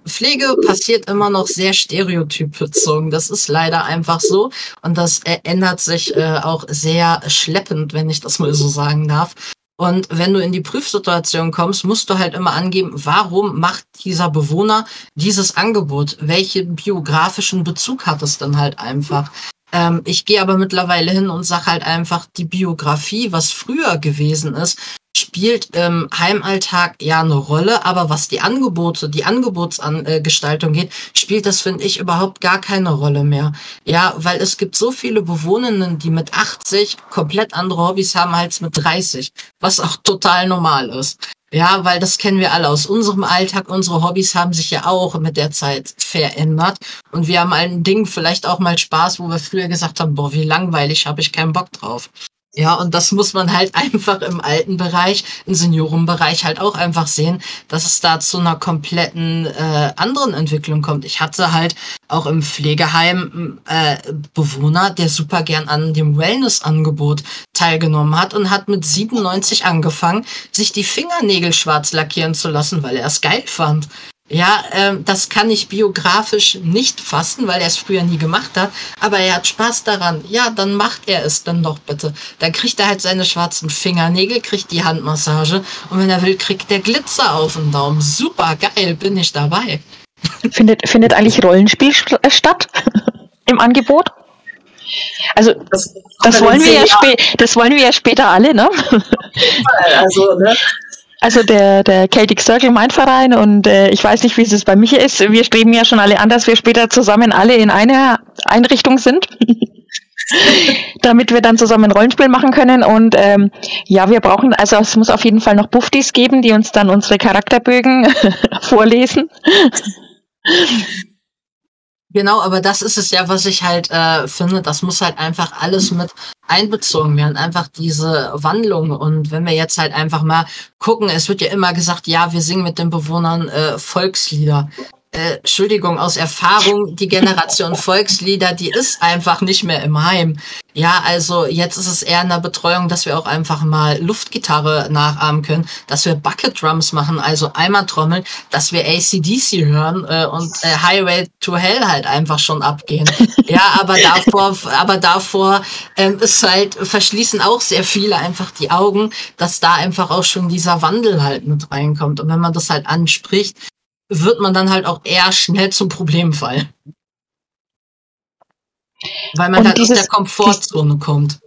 Pflege passiert immer noch sehr stereotypbezogen. Das ist leider einfach so. Und das äh, ändert sich äh, auch sehr schleppend, wenn ich das mal so sagen darf. Und wenn du in die Prüfsituation kommst, musst du halt immer angeben, warum macht dieser Bewohner dieses Angebot? Welchen biografischen Bezug hat es dann halt einfach? Ähm, ich gehe aber mittlerweile hin und sage halt einfach, die Biografie, was früher gewesen ist, spielt im Heimalltag ja eine Rolle, aber was die Angebote, die Angebotsgestaltung geht, spielt das, finde ich, überhaupt gar keine Rolle mehr. Ja, weil es gibt so viele Bewohnenden, die mit 80 komplett andere Hobbys haben als mit 30, was auch total normal ist. Ja, weil das kennen wir alle aus unserem Alltag. Unsere Hobbys haben sich ja auch mit der Zeit verändert. Und wir haben ein Ding vielleicht auch mal Spaß, wo wir früher gesagt haben, boah, wie langweilig, habe ich keinen Bock drauf. Ja, und das muss man halt einfach im alten Bereich, im Seniorenbereich halt auch einfach sehen, dass es da zu einer kompletten äh, anderen Entwicklung kommt. Ich hatte halt auch im Pflegeheim äh, Bewohner, der super gern an dem Wellness-Angebot teilgenommen hat und hat mit 97 angefangen, sich die Fingernägel schwarz lackieren zu lassen, weil er es geil fand. Ja, ähm, das kann ich biografisch nicht fassen, weil er es früher nie gemacht hat. Aber er hat Spaß daran. Ja, dann macht er es dann doch bitte. Dann kriegt er halt seine schwarzen Fingernägel, kriegt die Handmassage und wenn er will, kriegt der Glitzer auf den Daumen. Super geil, bin ich dabei. Findet, findet eigentlich Rollenspiel äh, statt im Angebot? Also das, das wollen wir ja, das wollen wir ja später alle, ne? Also, ne? Also der, der Celtic Circle, mein Verein, und äh, ich weiß nicht, wie es bei mich ist. Wir streben ja schon alle an, dass wir später zusammen alle in einer Einrichtung sind. damit wir dann zusammen Rollenspiel machen können. Und ähm, ja, wir brauchen, also es muss auf jeden Fall noch Buffdies geben, die uns dann unsere Charakterbögen vorlesen. Genau, aber das ist es ja, was ich halt äh, finde. Das muss halt einfach alles mit einbezogen werden. Einfach diese Wandlung. Und wenn wir jetzt halt einfach mal gucken, es wird ja immer gesagt, ja, wir singen mit den Bewohnern äh, Volkslieder äh, Entschuldigung, aus Erfahrung, die Generation Volkslieder, die ist einfach nicht mehr im Heim. Ja, also jetzt ist es eher in der Betreuung, dass wir auch einfach mal Luftgitarre nachahmen können, dass wir Bucket Drums machen, also einmal trommeln, dass wir ACDC hören äh, und äh, Highway to Hell halt einfach schon abgehen. Ja, aber davor, aber davor ähm, ist halt, verschließen auch sehr viele einfach die Augen, dass da einfach auch schon dieser Wandel halt mit reinkommt. Und wenn man das halt anspricht, wird man dann halt auch eher schnell zum Problemfall. Weil man Und halt dieses, aus der Komfortzone dies, kommt.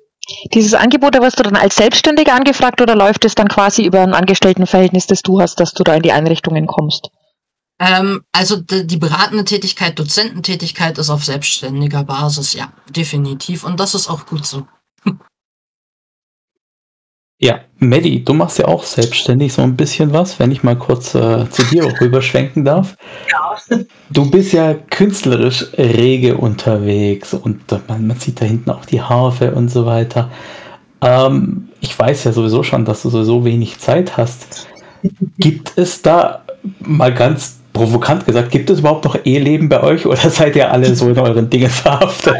Dieses Angebot, da wirst du dann als Selbstständiger angefragt oder läuft es dann quasi über ein Angestelltenverhältnis, das du hast, dass du da in die Einrichtungen kommst? Ähm, also die, die beratende Tätigkeit, Dozententätigkeit ist auf selbstständiger Basis, ja, definitiv. Und das ist auch gut so. Ja, Maddie, du machst ja auch selbstständig so ein bisschen was, wenn ich mal kurz äh, zu dir rüberschwenken darf. Ja. Du bist ja künstlerisch rege unterwegs und man, man sieht da hinten auch die Harfe und so weiter. Ähm, ich weiß ja sowieso schon, dass du sowieso wenig Zeit hast. Gibt es da mal ganz provokant gesagt, gibt es überhaupt noch Eheleben bei euch oder seid ihr alle so in euren Dingen verhaftet?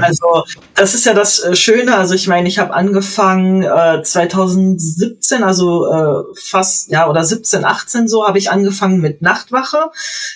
Also das ist ja das äh, Schöne. Also ich meine, ich habe angefangen äh, 2017, also äh, fast ja oder 17, 18 so habe ich angefangen mit Nachtwache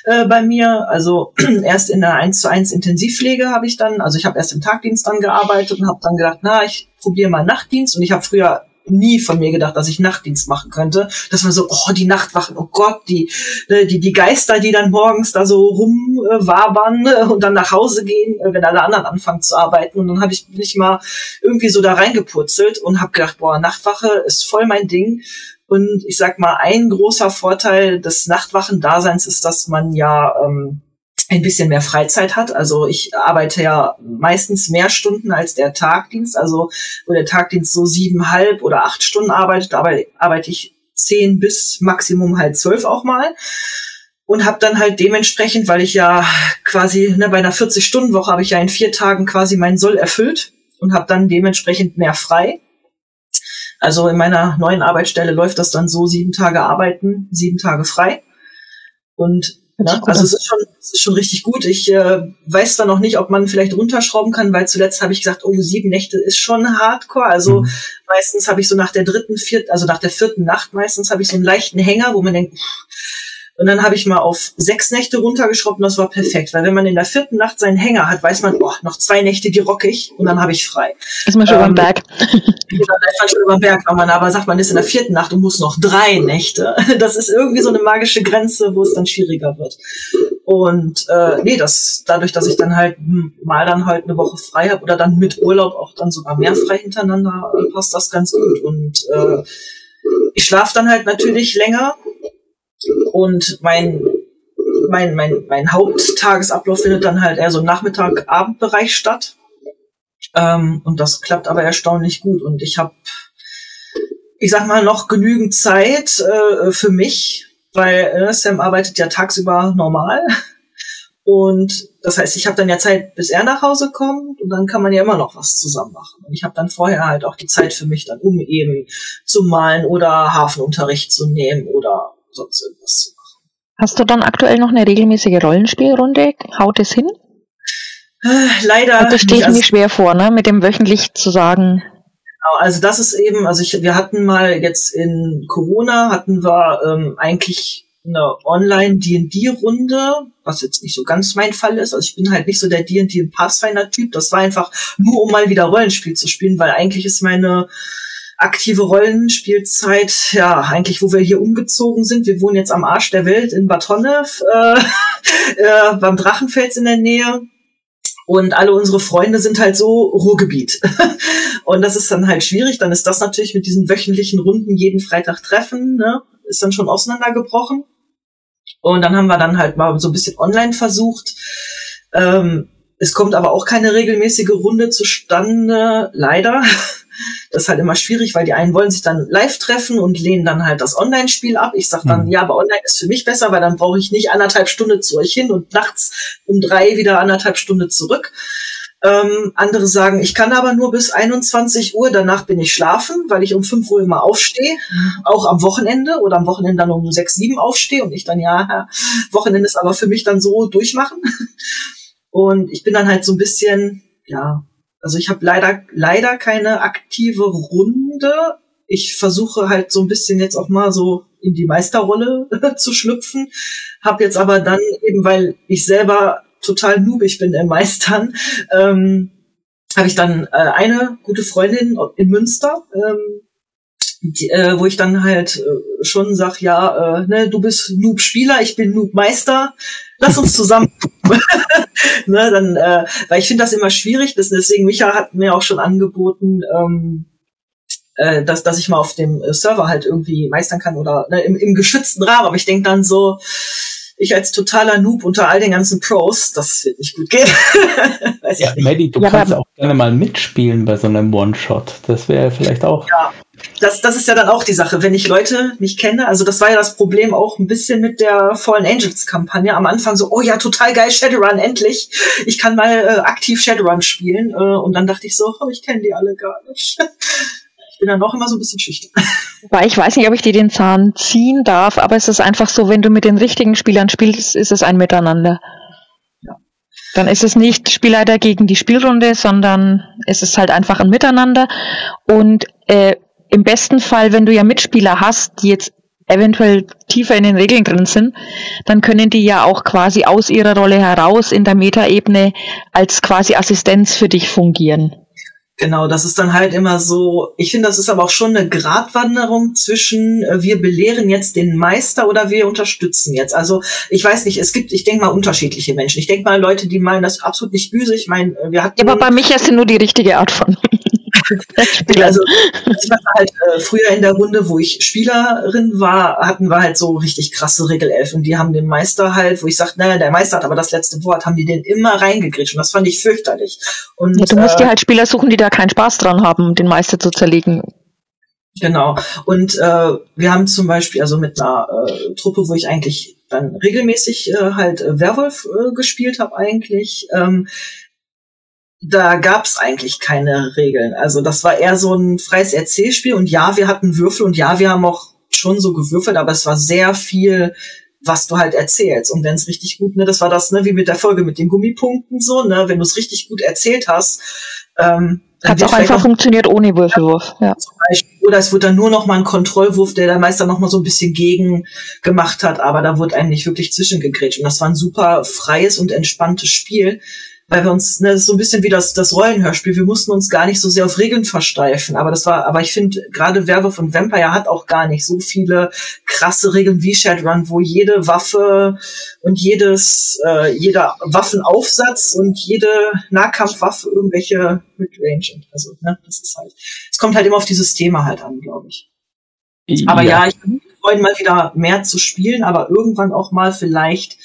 äh, bei mir. Also erst in der 1 zu 1 Intensivpflege habe ich dann, also ich habe erst im Tagdienst dann gearbeitet und habe dann gedacht, na ich probiere mal Nachtdienst und ich habe früher nie von mir gedacht, dass ich Nachtdienst machen könnte. Das war so, oh, die Nachtwachen, oh Gott, die, ne, die, die Geister, die dann morgens da so rumwabern äh, und dann nach Hause gehen, äh, wenn alle anderen anfangen zu arbeiten. Und dann habe ich mich mal irgendwie so da reingepurzelt und habe gedacht, boah, Nachtwache ist voll mein Ding. Und ich sag mal, ein großer Vorteil des Nachtwachen-Daseins ist, dass man ja ähm, ein bisschen mehr Freizeit hat. Also ich arbeite ja meistens mehr Stunden als der Tagdienst. Also wo der Tagdienst so siebenhalb oder acht Stunden arbeitet, aber arbeite ich zehn bis Maximum halt zwölf auch mal. Und habe dann halt dementsprechend, weil ich ja quasi ne, bei einer 40-Stunden-Woche habe ich ja in vier Tagen quasi meinen Soll erfüllt und habe dann dementsprechend mehr frei. Also in meiner neuen Arbeitsstelle läuft das dann so sieben Tage arbeiten, sieben Tage frei. Und Ne? Also es ist schon, es ist schon richtig gut. Ich äh, weiß da noch nicht, ob man vielleicht runterschrauben kann, weil zuletzt habe ich gesagt, oh, sieben Nächte ist schon Hardcore. Also mhm. meistens habe ich so nach der dritten, vierten, also nach der vierten Nacht meistens habe ich so einen leichten Hänger, wo man denkt, pff, und dann habe ich mal auf sechs Nächte runtergeschraubt und das war perfekt. Weil wenn man in der vierten Nacht seinen Hänger hat, weiß man, oh, noch zwei Nächte, die rock ich und dann habe ich frei. Ist man schon ähm, beim Berg. Genau, dann ist man schon beim Berg, wenn man aber sagt, man ist in der vierten Nacht und muss noch drei Nächte. Das ist irgendwie so eine magische Grenze, wo es dann schwieriger wird. Und äh, nee, das dadurch, dass ich dann halt mal dann halt eine Woche frei habe oder dann mit Urlaub auch dann sogar mehr frei hintereinander, äh, passt das ganz gut. Und äh, ich schlafe dann halt natürlich länger, und mein, mein, mein, mein Haupttagesablauf findet dann halt eher so im Nachmittag-Abendbereich statt. Ähm, und das klappt aber erstaunlich gut. Und ich habe, ich sag mal, noch genügend Zeit äh, für mich, weil äh, Sam arbeitet ja tagsüber normal. Und das heißt, ich habe dann ja Zeit, bis er nach Hause kommt und dann kann man ja immer noch was zusammen machen. Und ich habe dann vorher halt auch die Zeit für mich dann, um eben zu malen oder Hafenunterricht zu nehmen oder sonst irgendwas zu machen. Hast du dann aktuell noch eine regelmäßige Rollenspielrunde? Haut es hin? Äh, leider. Das stelle ich also, mir schwer vor, ne? Mit dem wöchentlich zu sagen. Genau, also das ist eben, also ich, wir hatten mal jetzt in Corona hatten wir ähm, eigentlich eine Online-D&D-Runde, was jetzt nicht so ganz mein Fall ist. Also ich bin halt nicht so der D&D Pathfinder-Typ. Das war einfach nur, um mal wieder Rollenspiel zu spielen, weil eigentlich ist meine aktive Rollenspielzeit, ja, eigentlich, wo wir hier umgezogen sind. Wir wohnen jetzt am Arsch der Welt in Bad äh, äh, beim Drachenfels in der Nähe. Und alle unsere Freunde sind halt so Ruhrgebiet. und das ist dann halt schwierig. Dann ist das natürlich mit diesen wöchentlichen Runden jeden Freitag treffen, ne, ist dann schon auseinandergebrochen. Und dann haben wir dann halt mal so ein bisschen online versucht. Ähm, es kommt aber auch keine regelmäßige Runde zustande, leider. Das ist halt immer schwierig, weil die einen wollen sich dann live treffen und lehnen dann halt das Online-Spiel ab. Ich sag dann, mhm. ja, aber online ist für mich besser, weil dann brauche ich nicht anderthalb Stunden zu euch hin und nachts um drei wieder anderthalb Stunden zurück. Ähm, andere sagen, ich kann aber nur bis 21 Uhr, danach bin ich schlafen, weil ich um 5 Uhr immer aufstehe, auch am Wochenende oder am Wochenende dann um 6, 7 aufstehe und ich dann, ja, Wochenende ist aber für mich dann so durchmachen. Und ich bin dann halt so ein bisschen, ja, also ich habe leider, leider keine aktive Runde. Ich versuche halt so ein bisschen jetzt auch mal so in die Meisterrolle zu schlüpfen. Hab jetzt aber dann eben, weil ich selber total noobig bin im Meistern, ähm, habe ich dann äh, eine gute Freundin in Münster, ähm, die, äh, wo ich dann halt äh, schon sag, ja, äh, ne, du bist Noob-Spieler, ich bin Noob-Meister, lass uns zusammen. ne, dann, äh, weil ich finde das immer schwierig, deswegen Micha hat mir auch schon angeboten, ähm, äh, dass, dass ich mal auf dem Server halt irgendwie meistern kann oder ne, im, im geschützten Rahmen. Aber ich denk dann so, ich als totaler Noob unter all den ganzen Pros, das wird nicht gut gehen. Weiß ja, Maddie, du ja, kannst auch gerne mal mitspielen bei so einem One-Shot. Das wäre vielleicht auch. Ja, das, das ist ja dann auch die Sache, wenn ich Leute nicht kenne. Also das war ja das Problem auch ein bisschen mit der Fallen Angels Kampagne. Am Anfang so, oh ja, total geil, Shadowrun, endlich. Ich kann mal äh, aktiv Shadowrun spielen. Äh, und dann dachte ich so, oh, ich kenne die alle gar nicht. bin dann auch immer so ein bisschen schüchtern. Weil ich weiß nicht, ob ich dir den Zahn ziehen darf, aber es ist einfach so, wenn du mit den richtigen Spielern spielst, ist es ein Miteinander. Ja. Dann ist es nicht Spielleiter gegen die Spielrunde, sondern es ist halt einfach ein Miteinander. Und äh, im besten Fall, wenn du ja Mitspieler hast, die jetzt eventuell tiefer in den Regeln drin sind, dann können die ja auch quasi aus ihrer Rolle heraus in der Metaebene als quasi Assistenz für dich fungieren. Genau, das ist dann halt immer so, ich finde, das ist aber auch schon eine Gratwanderung zwischen äh, wir belehren jetzt den Meister oder wir unterstützen jetzt. Also ich weiß nicht, es gibt, ich denke mal, unterschiedliche Menschen. Ich denke mal, Leute, die meinen das absolut nicht böse. Ich meine, äh, wir hatten. Ja, aber bei mich ist nur die richtige Art von. also ich war halt äh, früher in der Runde, wo ich Spielerin war, hatten wir halt so richtig krasse Regelelfen. Die haben den Meister halt, wo ich sagte, naja, der Meister hat aber das letzte Wort, haben die den immer reingegrätscht und das fand ich fürchterlich. Und, ja, du musst äh, dir halt Spieler suchen, die da keinen Spaß dran haben, den Meister zu zerlegen. Genau. Und äh, wir haben zum Beispiel, also mit einer äh, Truppe, wo ich eigentlich dann regelmäßig äh, halt äh, Werwolf äh, gespielt habe eigentlich, ähm, da gab's eigentlich keine Regeln. Also das war eher so ein freies Erzählspiel und ja, wir hatten Würfel und ja, wir haben auch schon so gewürfelt, aber es war sehr viel, was du halt erzählst. Und wenn es richtig gut, ne, das war das, ne, wie mit der Folge mit den Gummipunkten so, ne, wenn du es richtig gut erzählt hast, ähm, hat auch einfach funktioniert ohne Würfelwurf. Ja. Oder es wurde dann nur noch mal ein Kontrollwurf, der der Meister noch mal so ein bisschen gegen gemacht hat, aber da wurde einem nicht wirklich zwischengegrätscht. Und das war ein super freies und entspanntes Spiel weil wir uns, ne, das ist so ein bisschen wie das, das Rollenhörspiel, wir mussten uns gar nicht so sehr auf Regeln versteifen, aber das war, aber ich finde, gerade Werwolf und Vampire hat auch gar nicht so viele krasse Regeln wie Shadowrun, wo jede Waffe und jedes, äh, jeder Waffenaufsatz und jede Nahkampfwaffe irgendwelche Midrange und also, ne, das ist halt, es kommt halt immer auf dieses Thema halt an, glaube ich. Ja. Aber ja, ich bin freuen, mal wieder mehr zu spielen, aber irgendwann auch mal vielleicht,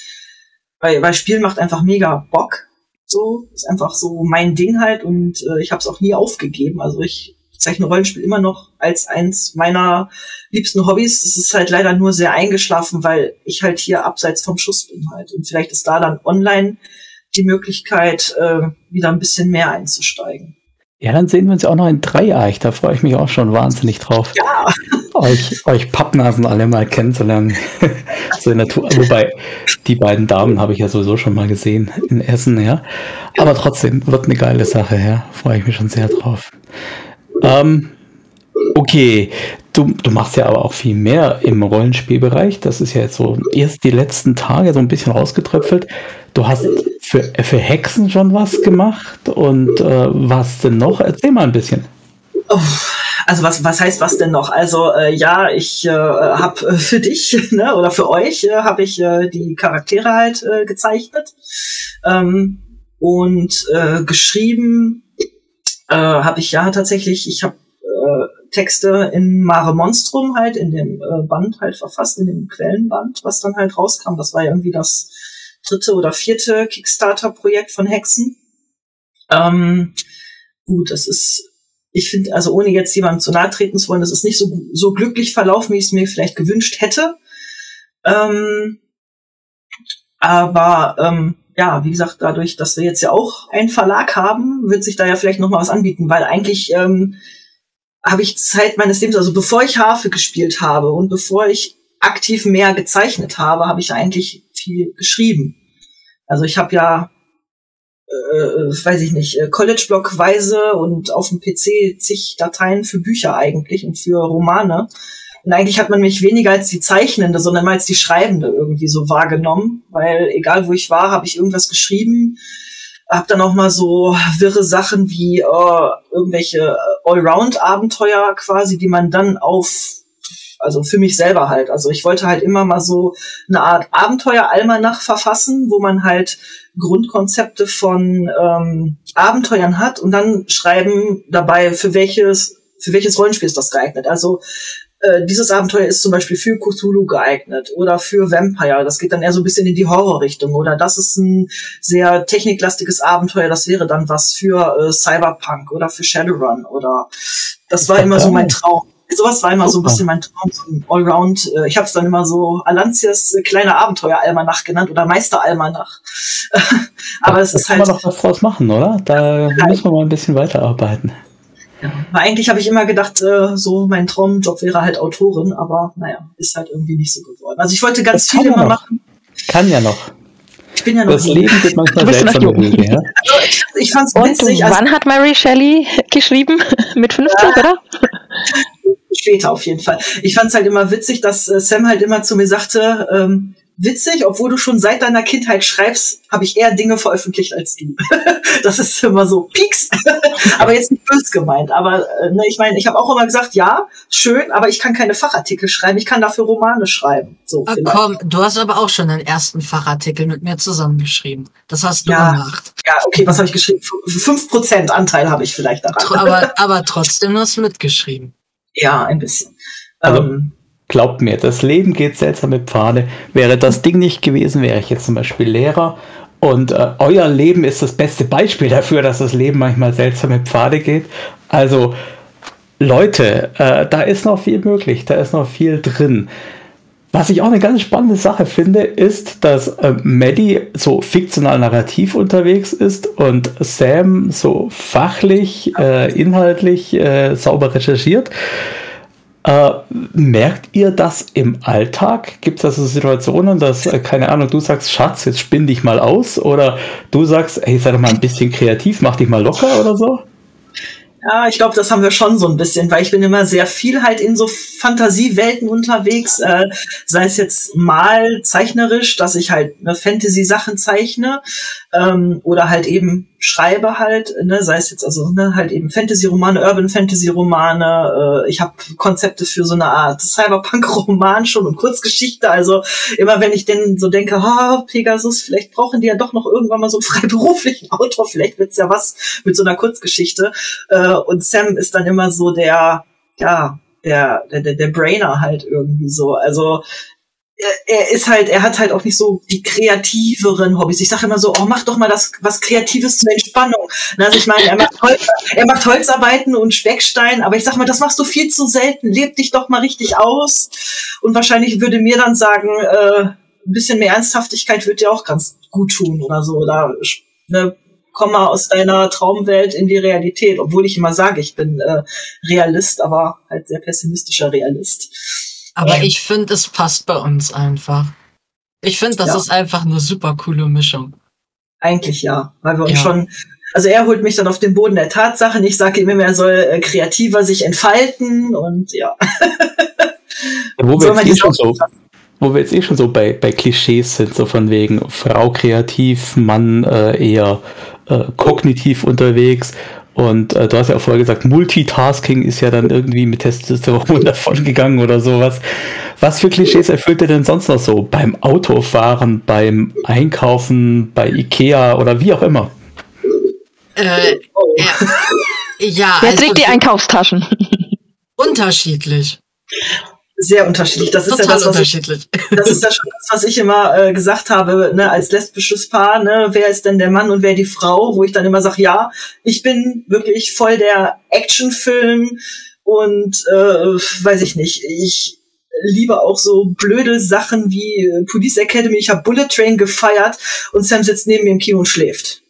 weil, weil Spielen macht einfach mega Bock so, ist einfach so mein Ding halt und äh, ich habe es auch nie aufgegeben. Also ich zeichne Rollenspiel immer noch als eins meiner liebsten Hobbys. Es ist halt leider nur sehr eingeschlafen, weil ich halt hier abseits vom Schuss bin halt. Und vielleicht ist da dann online die Möglichkeit, äh, wieder ein bisschen mehr einzusteigen. Ja, dann sehen wir uns auch noch in Dreieich. Da freue ich mich auch schon wahnsinnig drauf. Ja. Euch, euch Pappnasen alle mal kennenzulernen. so in der Tour. Wobei, die beiden Damen habe ich ja sowieso schon mal gesehen in Essen, ja. Aber trotzdem wird eine geile Sache, ja. Freue ich mich schon sehr drauf. Ähm, okay, du, du machst ja aber auch viel mehr im Rollenspielbereich. Das ist ja jetzt so erst die letzten Tage so ein bisschen rausgetröpfelt. Du hast für, für Hexen schon was gemacht und äh, was denn noch? Erzähl mal ein bisschen. Also was, was heißt was denn noch? Also äh, ja, ich äh, habe äh, für dich ne, oder für euch äh, habe ich äh, die Charaktere halt äh, gezeichnet ähm, und äh, geschrieben äh, habe ich ja tatsächlich. Ich habe äh, Texte in Mare Monstrum halt in dem äh, Band halt verfasst, in dem Quellenband, was dann halt rauskam. Das war ja irgendwie das dritte oder vierte Kickstarter-Projekt von Hexen. Ähm, gut, das ist, ich finde, also ohne jetzt jemandem zu nahe treten zu wollen, das ist nicht so, so glücklich verlaufen, wie ich es mir vielleicht gewünscht hätte. Ähm, aber ähm, ja, wie gesagt, dadurch, dass wir jetzt ja auch einen Verlag haben, wird sich da ja vielleicht noch mal was anbieten, weil eigentlich ähm, habe ich Zeit meines Lebens, also bevor ich Harfe gespielt habe und bevor ich aktiv mehr gezeichnet habe, habe ich eigentlich viel geschrieben. Also ich habe ja, äh, weiß ich nicht, äh, College-Blockweise und auf dem PC zig Dateien für Bücher eigentlich und für Romane. Und eigentlich hat man mich weniger als die Zeichnende, sondern als die Schreibende irgendwie so wahrgenommen, weil egal wo ich war, habe ich irgendwas geschrieben, hab dann auch mal so wirre Sachen wie äh, irgendwelche Allround-Abenteuer quasi, die man dann auf also für mich selber halt. Also ich wollte halt immer mal so eine Art Abenteuer-Almanach verfassen, wo man halt Grundkonzepte von ähm, Abenteuern hat und dann schreiben dabei, für welches, für welches Rollenspiel ist das geeignet. Also äh, dieses Abenteuer ist zum Beispiel für Cthulhu geeignet oder für Vampire. Das geht dann eher so ein bisschen in die Horrorrichtung. Oder das ist ein sehr techniklastiges Abenteuer. Das wäre dann was für äh, Cyberpunk oder für Shadowrun oder das war immer so mein Traum sowas war immer so ein bisschen mein Traum, so ein Allround. Äh, ich habe es dann immer so Alantias äh, kleine Abenteuer-Almanach genannt oder Meister-Almanach. Aber es ist halt. Kann man doch was draus machen, oder? Da ja, müssen wir mal ein bisschen weiterarbeiten. Ja, aber eigentlich habe ich immer gedacht, äh, so mein Traumjob wäre halt Autorin, aber naja, ist halt irgendwie nicht so geworden. Also ich wollte ganz Das viel immer noch. machen. Kann ja noch. Ich bin ja noch Das. Leben geht manchmal. Wege, ja? Ich fand's Und witzig, also wann hat Mary Shelley geschrieben? Mit 50, oder? später auf jeden Fall. Ich fand's halt immer witzig, dass äh, Sam halt immer zu mir sagte, ähm, witzig, obwohl du schon seit deiner Kindheit schreibst, habe ich eher Dinge veröffentlicht als du. das ist immer so Pieks. aber jetzt nicht böse gemeint. Aber äh, ne, ich meine, ich habe auch immer gesagt, ja, schön, aber ich kann keine Fachartikel schreiben. Ich kann dafür Romane schreiben. So vielleicht. komm, du hast aber auch schon den ersten Fachartikel mit mir zusammengeschrieben. Das hast du Ja. gemacht. Ja, okay, was habe ich geschrieben? F- 5% Anteil habe ich vielleicht daran. Aber, aber trotzdem hast du mitgeschrieben. Ja, ein bisschen. Also- ähm, Glaubt mir, das Leben geht seltsame Pfade. Wäre das Ding nicht gewesen, wäre ich jetzt zum Beispiel Lehrer. Und äh, euer Leben ist das beste Beispiel dafür, dass das Leben manchmal seltsame Pfade geht. Also, Leute, äh, da ist noch viel möglich, da ist noch viel drin. Was ich auch eine ganz spannende Sache finde, ist, dass äh, Maddie so fiktional narrativ unterwegs ist und Sam so fachlich, äh, inhaltlich äh, sauber recherchiert. Äh, merkt ihr das im Alltag? Gibt es also Situationen, dass, äh, keine Ahnung, du sagst, Schatz, jetzt spinn dich mal aus oder du sagst, ey, sei doch mal ein bisschen kreativ, mach dich mal locker oder so? Ja, ich glaube, das haben wir schon so ein bisschen, weil ich bin immer sehr viel halt in so Fantasiewelten unterwegs, äh, sei es jetzt mal zeichnerisch, dass ich halt ne, Fantasy-Sachen zeichne ähm, oder halt eben schreibe halt, ne, sei es jetzt also ne, halt eben Fantasy-Romane, Urban-Fantasy-Romane. Äh, ich habe Konzepte für so eine Art Cyberpunk-Roman schon und Kurzgeschichte. Also immer wenn ich denn so denke, ha, Pegasus, vielleicht brauchen die ja doch noch irgendwann mal so einen freiberuflichen Autor, vielleicht wird's ja was mit so einer Kurzgeschichte. Äh, und Sam ist dann immer so der, ja, der, der, der, der Brainer halt irgendwie so. Also er, ist halt, er hat halt auch nicht so die kreativeren Hobbys. Ich sage immer so, oh, mach doch mal das was Kreatives zur Entspannung. Na, Also ich meine, er macht, er macht Holzarbeiten und Speckstein, aber ich sag mal, das machst du viel zu selten. Leb dich doch mal richtig aus. Und wahrscheinlich würde mir dann sagen, äh, ein bisschen mehr Ernsthaftigkeit wird dir auch ganz gut tun oder so. Oder ne, komm mal aus deiner Traumwelt in die Realität, obwohl ich immer sage, ich bin äh, Realist, aber halt sehr pessimistischer Realist. Aber ich finde, es passt bei uns einfach. Ich finde, das Ja. ist einfach eine super coole Mischung. Eigentlich ja, weil wir uns Ja. schon, also er holt mich dann auf den Boden der Tatsachen. Ich sage ihm immer, er soll äh, kreativer sich entfalten und ja. Wo wir, jetzt eh schon so, wo wir jetzt eh schon so bei, bei Klischees sind, so von wegen Frau kreativ, Mann äh, eher äh, kognitiv unterwegs. Und äh, du hast ja auch vorher gesagt, Multitasking ist ja dann irgendwie mit Testosteron davon gegangen oder sowas. Was für Klischees erfüllt ihr denn sonst noch so? Beim Autofahren, beim Einkaufen, bei Ikea oder wie auch immer? Äh, Oh. ja, ja Wer also trägt die Einkaufstaschen? unterschiedlich. Sehr unterschiedlich. Das ist ja Total das, was ich, unterschiedlich. das ist ja schon das, was ich immer äh, gesagt habe, ne, als lesbisches Paar, ne, wer ist denn der Mann und wer die Frau, wo ich dann immer sage, ja, ich bin wirklich voll der Actionfilm und äh, weiß ich nicht, ich liebe auch so blöde Sachen wie äh, Police Academy, ich habe Bullet Train gefeiert und Sam sitzt neben mir im Kino und schläft.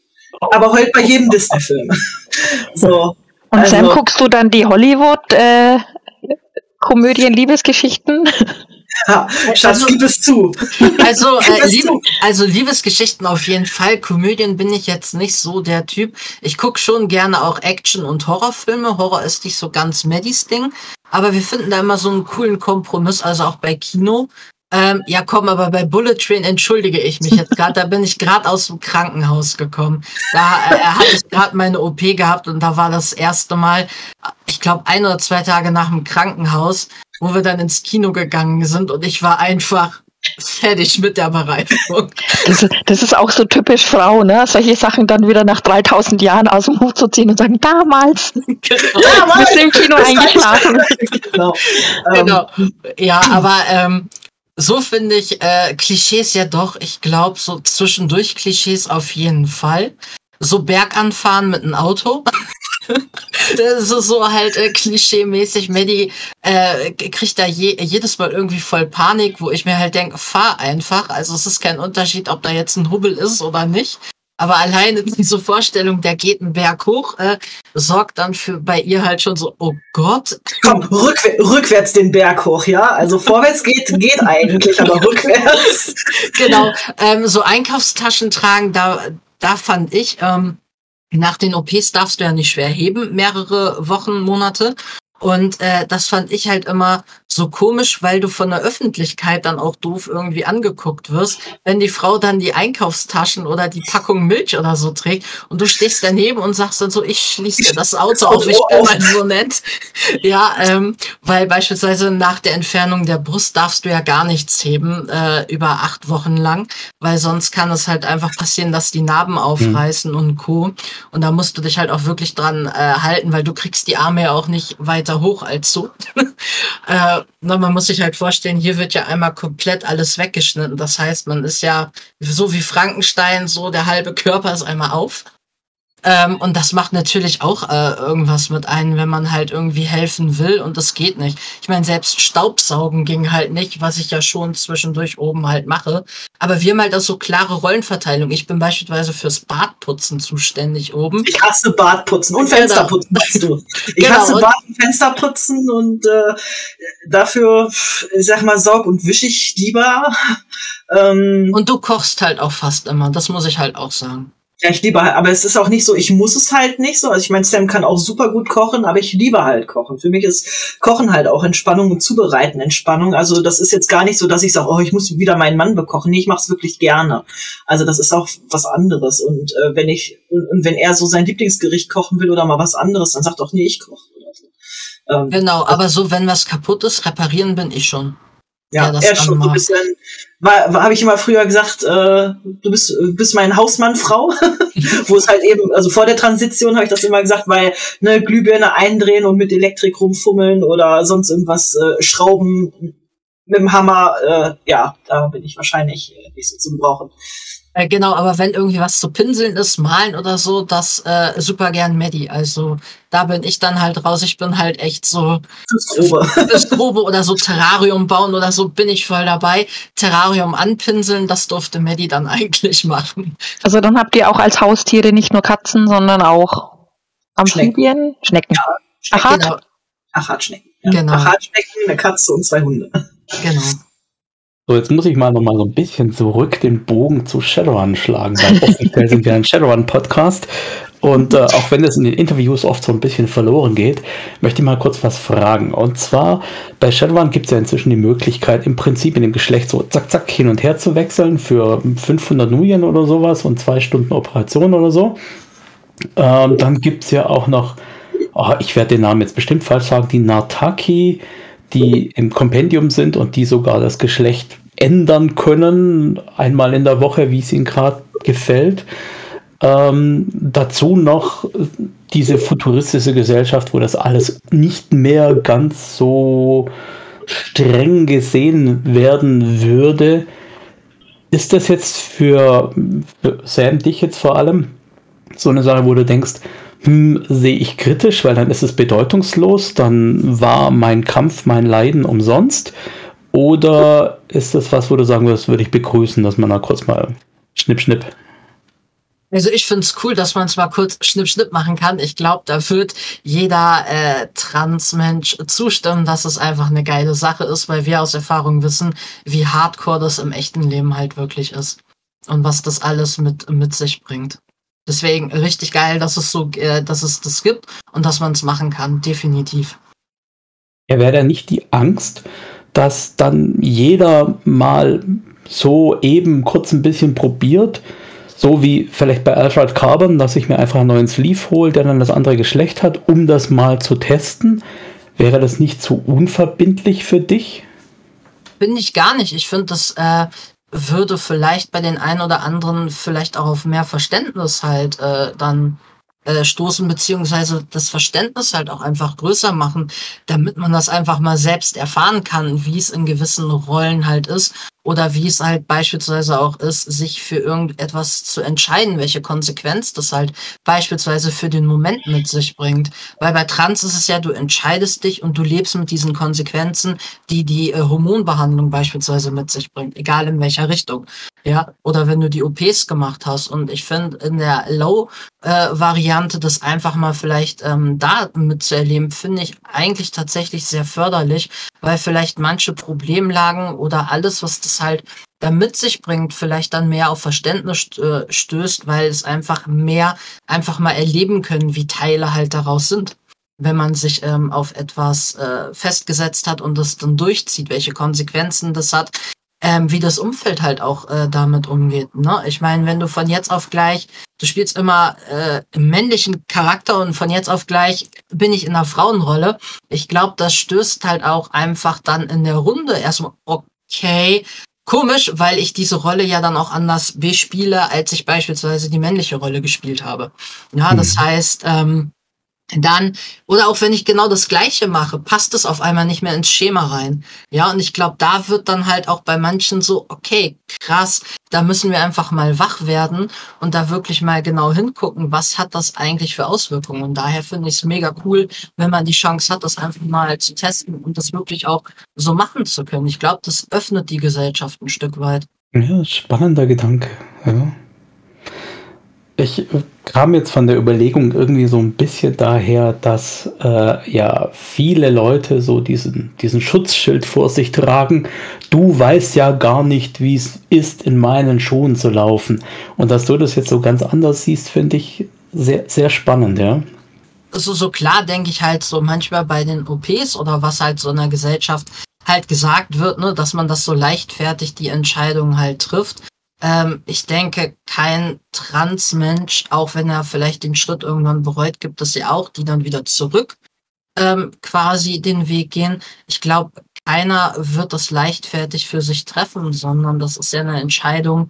Aber heult bei jedem Disney-Film. so. Und Also- Sam, guckst du dann die Hollywood äh, Komödien, Liebesgeschichten? Ja, Schatz, Also- gib es zu. Also, äh, Liebe, du. also Liebesgeschichten auf jeden Fall. Komödien bin ich jetzt nicht so der Typ. Ich guck schon gerne auch Action- und Horrorfilme. Horror ist nicht so ganz Maddys Ding. Aber wir finden da immer so einen coolen Kompromiss, also auch bei Kino. Ähm, ja, komm, aber bei Bullet Train entschuldige ich mich jetzt gerade. Da bin ich gerade aus dem Krankenhaus gekommen. Da äh, hatte ich gerade meine OP gehabt und da war das erste Mal, ich glaube, ein oder zwei Tage nach dem Krankenhaus, wo wir dann ins Kino gegangen sind und ich war einfach fertig mit der Bereifung. Das, ist- das ist auch so typisch Frau, ne? Solche Sachen dann wieder nach 3000 Jahren aus dem Hut zu ziehen und sagen, damals, Damals! bist du im Kino eingeschlafen. genau. Ähm, genau. Ja, aber ähm, so finde ich äh, Klischees ja doch, ich glaube, so zwischendurch Klischees auf jeden Fall. So Berganfahren mit einem Auto. Das ist so halt äh, klischee-mäßig. Maddie äh, kriegt da je, jedes Mal irgendwie voll Panik, wo ich mir halt denke, fahr einfach. Also es ist kein Unterschied, ob da jetzt ein Hubbel ist oder nicht. Aber alleine diese Vorstellung, der geht einen Berg hoch, äh, sorgt dann für bei ihr halt schon so, oh Gott. Komm, rückwär rückwärts den Berg hoch, ja? Also vorwärts geht, geht eigentlich, aber rückwärts. Genau. Ähm, so Einkaufstaschen tragen, da, da fand ich, ähm, nach den OPs darfst du ja nicht schwer heben, mehrere Wochen, Monate. Und äh, das fand ich halt immer so komisch, weil du von der Öffentlichkeit dann auch doof irgendwie angeguckt wirst, wenn die Frau dann die Einkaufstaschen oder die Packung Milch oder so trägt und du stehst daneben und sagst dann so, ich schließe dir das Auto auf, ich bin mal so nett. Ja, ähm, weil beispielsweise nach der Entfernung der Brust darfst du ja gar nichts heben äh, über acht Wochen lang, weil sonst kann es halt einfach passieren, dass die Narben aufreißen mhm. und Co. Und da musst du dich halt auch wirklich dran äh, halten, weil du kriegst die Arme ja auch nicht weit weiter hoch als so. äh, man muss sich halt vorstellen, hier wird ja einmal komplett alles weggeschnitten. Das heißt, man ist ja so wie Frankenstein, so der halbe Körper ist einmal auf. Ähm, und das macht natürlich auch äh, irgendwas mit einem, wenn man halt irgendwie helfen will und das geht nicht. Ich meine, selbst Staubsaugen ging halt nicht, was ich ja schon zwischendurch oben halt mache. Aber wir haben halt auch so klare Rollenverteilung. Ich bin beispielsweise fürs Badputzen zuständig oben. Ich hasse Badputzen und Fensterputzen, weißt du. Ich genau, hasse Bad- und Fensterputzen und äh, dafür, ich sag mal, saug und wisch ich lieber. Ähm, und du kochst halt auch fast immer, das muss ich halt auch sagen. Ja, ich liebe halt, aber es ist auch nicht so, ich muss es halt nicht so. Also ich meine, Sam kann auch super gut kochen, aber ich liebe halt kochen. Für mich ist Kochen halt auch Entspannung und Zubereiten Entspannung. Also das ist jetzt gar nicht so, dass ich sage, oh, ich muss wieder meinen Mann bekochen. Nee, ich mache es wirklich gerne. Also das ist auch was anderes. Und äh, wenn ich und, und, wenn er so sein Lieblingsgericht kochen will oder mal was anderes, dann sagt doch, nee, ich koche. Ähm, genau, aber so, wenn was kaputt ist, reparieren bin ich schon. Ja, er schon so ein bisschen, habe ich immer früher gesagt, äh, du bist, bist mein Hausmannfrau, wo es halt eben, also vor der Transition habe ich das immer gesagt, weil ne, Glühbirne eindrehen und mit Elektrik rumfummeln oder sonst irgendwas äh, schrauben mit dem Hammer, äh, ja, da bin ich wahrscheinlich äh, nicht so zu gebrauchen. Äh, genau, aber wenn irgendwie was zu pinseln ist, malen oder so, das äh, super gern Maddie. Also da bin ich dann halt raus. Ich bin halt echt so das Grobe. das Grobe oder so Terrarium bauen oder so bin ich voll dabei. Terrarium anpinseln, das durfte Maddie dann eigentlich machen. Also dann habt ihr auch als Haustiere nicht nur Katzen, sondern auch Amphibien, Schnecken. Schnecken. Ja, Schnecken. Achat? Genau. Achatschnecken. Ja. Genau. Achatschnecken, eine Katze und zwei Hunde. Genau. So, jetzt muss ich mal noch mal so ein bisschen zurück den Bogen zu Shadowrun schlagen, weil offiziell sind wir ein Shadowrun-Podcast. Und äh, auch wenn es in den Interviews oft so ein bisschen verloren geht, möchte ich mal kurz was fragen. Und zwar, bei Shadowrun gibt es ja inzwischen die Möglichkeit, im Prinzip in dem Geschlecht so zack, zack hin und her zu wechseln für 500 Nuyen oder sowas und zwei Stunden Operation oder so. Ähm, dann gibt es ja auch noch, oh, ich werde den Namen jetzt bestimmt falsch sagen, die Nartaki die im Kompendium sind und die sogar das Geschlecht ändern können, einmal in der Woche, wie es ihnen gerade gefällt. Ähm, dazu noch diese futuristische Gesellschaft, wo das alles nicht mehr ganz so streng gesehen werden würde. Ist das jetzt für, für Sam, dich jetzt vor allem, so eine Sache, wo du denkst, sehe ich kritisch, weil dann ist es bedeutungslos, dann war mein Kampf, mein Leiden umsonst. Oder ist das was, wo du sagen würdest, würde ich begrüßen, dass man da kurz mal schnipp, schnipp. Also ich finde es cool, dass man es mal kurz schnipp, schnipp machen kann. Ich glaube, da wird jeder äh, Transmensch zustimmen, dass es einfach eine geile Sache ist, weil wir aus Erfahrung wissen, wie hardcore das im echten Leben halt wirklich ist. Und was das alles mit, mit sich bringt. Deswegen richtig geil, dass es so, äh, dass es das gibt und dass man es machen kann, definitiv. Ja, wäre da nicht die Angst, dass dann jeder mal so eben kurz ein bisschen probiert, so wie vielleicht bei Alfred Carbon, dass ich mir einfach einen neuen Sleeve hole, der dann das andere Geschlecht hat, um das mal zu testen. Wäre das nicht zu unverbindlich für dich? Bin ich gar nicht. Ich finde das äh, würde vielleicht bei den einen oder anderen vielleicht auch auf mehr Verständnis halt äh, dann äh, stoßen, beziehungsweise das Verständnis halt auch einfach größer machen, damit man das einfach mal selbst erfahren kann, wie es in gewissen Rollen halt ist. Oder wie es halt beispielsweise auch ist, sich für irgendetwas zu entscheiden, welche Konsequenz das halt beispielsweise für den Moment mit sich bringt. Weil bei Trans ist es ja, du entscheidest dich und du lebst mit diesen Konsequenzen, die die äh, Hormonbehandlung beispielsweise mit sich bringt, egal in welcher Richtung. Ja, oder wenn du die OPs gemacht hast. Und ich finde in der Low-Variante äh, das einfach mal vielleicht ähm, da mitzuerleben, finde ich eigentlich tatsächlich sehr förderlich, weil vielleicht manche Problemlagen oder alles, was das halt da mit sich bringt, vielleicht dann mehr auf Verständnis äh, stößt, weil es einfach mehr einfach mal erleben können, wie Teile halt daraus sind wenn man sich ähm, auf etwas äh, festgesetzt hat und das dann durchzieht, welche Konsequenzen das hat, ähm, wie das Umfeld halt auch äh, damit umgeht. Ne? Ich meine, wenn du von jetzt auf gleich, du spielst immer äh, männlichen Charakter und von jetzt auf gleich bin ich in einer Frauenrolle. Ich glaube, das stößt halt auch einfach dann in der Runde erstmal, okay, komisch, weil ich diese Rolle ja dann auch anders bespiele, als ich beispielsweise die männliche Rolle gespielt habe. Ja, das mhm. heißt, ähm, dann, oder auch wenn ich genau das Gleiche mache, passt es auf einmal nicht mehr ins Schema rein. Ja, und ich glaube, da wird dann halt auch bei manchen so, okay, krass, da müssen wir einfach mal wach werden und da wirklich mal genau hingucken, was hat das eigentlich für Auswirkungen. Und daher finde ich es mega cool, wenn man die Chance hat, das einfach mal zu testen und das wirklich auch so machen zu können. Ich glaube, das öffnet die Gesellschaft ein Stück weit. Ja, spannender Gedanke. Ja. Ich kam jetzt von der Überlegung irgendwie so ein bisschen daher, dass äh, ja viele Leute so diesen, diesen Schutzschild vor sich tragen. Du weißt ja gar nicht, wie es ist, in meinen Schuhen zu laufen. Und dass du das jetzt so ganz anders siehst, finde ich sehr, sehr spannend, ja. Also so klar denke ich halt so manchmal bei den OPs oder was halt so in der Gesellschaft halt gesagt wird, ne, dass man das so leichtfertig die Entscheidung halt trifft. Ähm, ich denke, kein Transmensch, auch wenn er vielleicht den Schritt irgendwann bereut, gibt es ja auch, die dann wieder zurück ähm, quasi den Weg gehen. Ich glaube, keiner wird das leichtfertig für sich treffen, sondern das ist ja eine Entscheidung,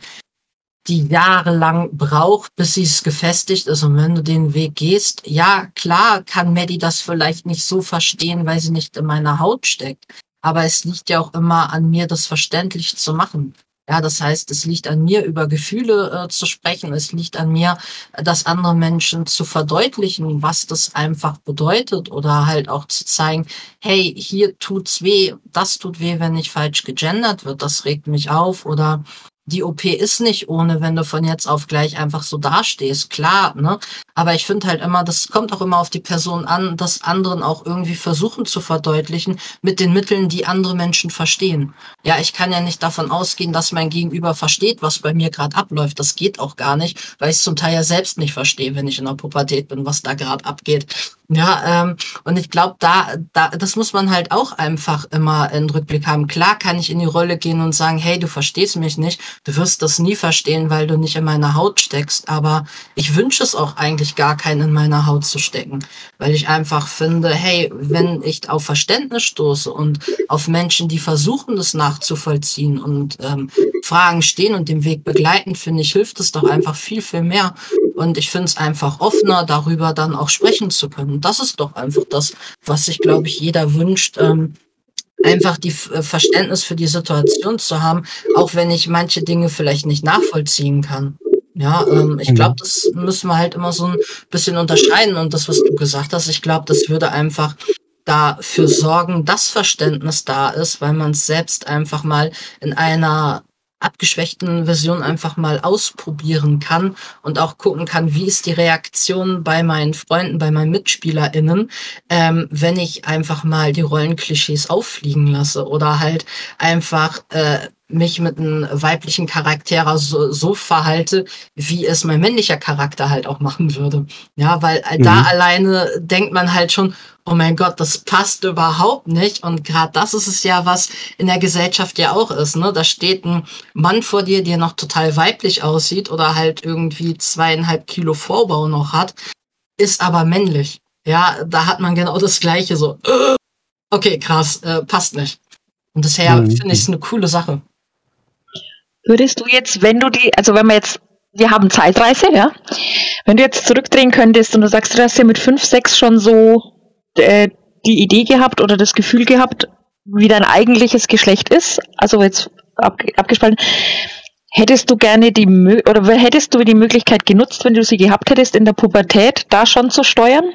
die jahrelang braucht, bis sie es gefestigt ist. Und wenn du den Weg gehst, ja, klar kann Maddie das vielleicht nicht so verstehen, weil sie nicht in meiner Haut steckt. Aber es liegt ja auch immer an mir, das verständlich zu machen. Ja, das heißt, es liegt an mir, über Gefühle äh, zu sprechen. Es liegt an mir, das andere Menschen zu verdeutlichen, was das einfach bedeutet oder halt auch zu zeigen, hey, hier tut's weh, das tut weh, wenn nicht falsch gegendert wird, das regt mich auf oder die OP ist nicht ohne, wenn du von jetzt auf gleich einfach so dastehst, klar, ne? Aber ich finde halt immer, das kommt auch immer auf die Person an, das anderen auch irgendwie versuchen zu verdeutlichen mit den Mitteln, die andere Menschen verstehen. Ja, ich kann ja nicht davon ausgehen, dass mein Gegenüber versteht, was bei mir gerade abläuft. Das geht auch gar nicht, weil ich es zum Teil ja selbst nicht verstehe, wenn ich in der Pubertät bin, was da gerade abgeht. Ja, ähm, und ich glaube, da, da, das muss man halt auch einfach immer in Rückblick haben. Klar kann ich in die Rolle gehen und sagen, hey, du verstehst mich nicht, du wirst das nie verstehen, weil du nicht in meiner Haut steckst. Aber ich wünsche es auch eigentlich gar keinen in meiner Haut zu stecken, weil ich einfach finde, hey, wenn ich auf Verständnis stoße und auf Menschen, die versuchen, das nachzuvollziehen und ähm, Fragen stehen und den Weg begleiten, finde ich, hilft es doch einfach viel, viel mehr. Und ich finde es einfach offener, darüber dann auch sprechen zu können. Das ist doch einfach das, was sich, glaube ich, jeder wünscht. Ähm, einfach die äh, Verständnis für die Situation zu haben, auch wenn ich manche Dinge vielleicht nicht nachvollziehen kann. Ja, ähm, ich glaube, das müssen wir halt immer so ein bisschen unterscheiden. Und das, was du gesagt hast, ich glaube, das würde einfach dafür sorgen, dass Verständnis da ist, weil man es selbst einfach mal in einer abgeschwächten Version einfach mal ausprobieren kann und auch gucken kann, wie ist die Reaktion bei meinen Freunden, bei meinen MitspielerInnen, ähm, wenn ich einfach mal die Rollenklischees auffliegen lasse oder halt einfach äh, mich mit einem weiblichen Charakter so, so verhalte, wie es mein männlicher Charakter halt auch machen würde. Ja, weil mhm. da alleine denkt man halt schon, oh mein Gott, das passt überhaupt nicht. Und gerade das ist es ja, was in der Gesellschaft ja auch ist. Ne? Da steht ein Mann vor dir, der noch total weiblich aussieht oder halt irgendwie zweieinhalb Kilo Vorbau noch hat, ist aber männlich. Ja, da hat man genau das Gleiche so. Okay, krass, äh, passt nicht. Und desher mhm. finde ich es eine coole Sache. Würdest du jetzt, wenn du die, also wenn wir jetzt, wir haben Zeitreise, ja, wenn du jetzt zurückdrehen könntest und du sagst, du hast ja mit fünf, sechs schon so äh, die Idee gehabt oder das Gefühl gehabt, wie dein eigentliches Geschlecht ist, also jetzt ab, abgespalten. Hättest du gerne die oder hättest du die Möglichkeit genutzt, wenn du sie gehabt hättest in der Pubertät, da schon zu steuern?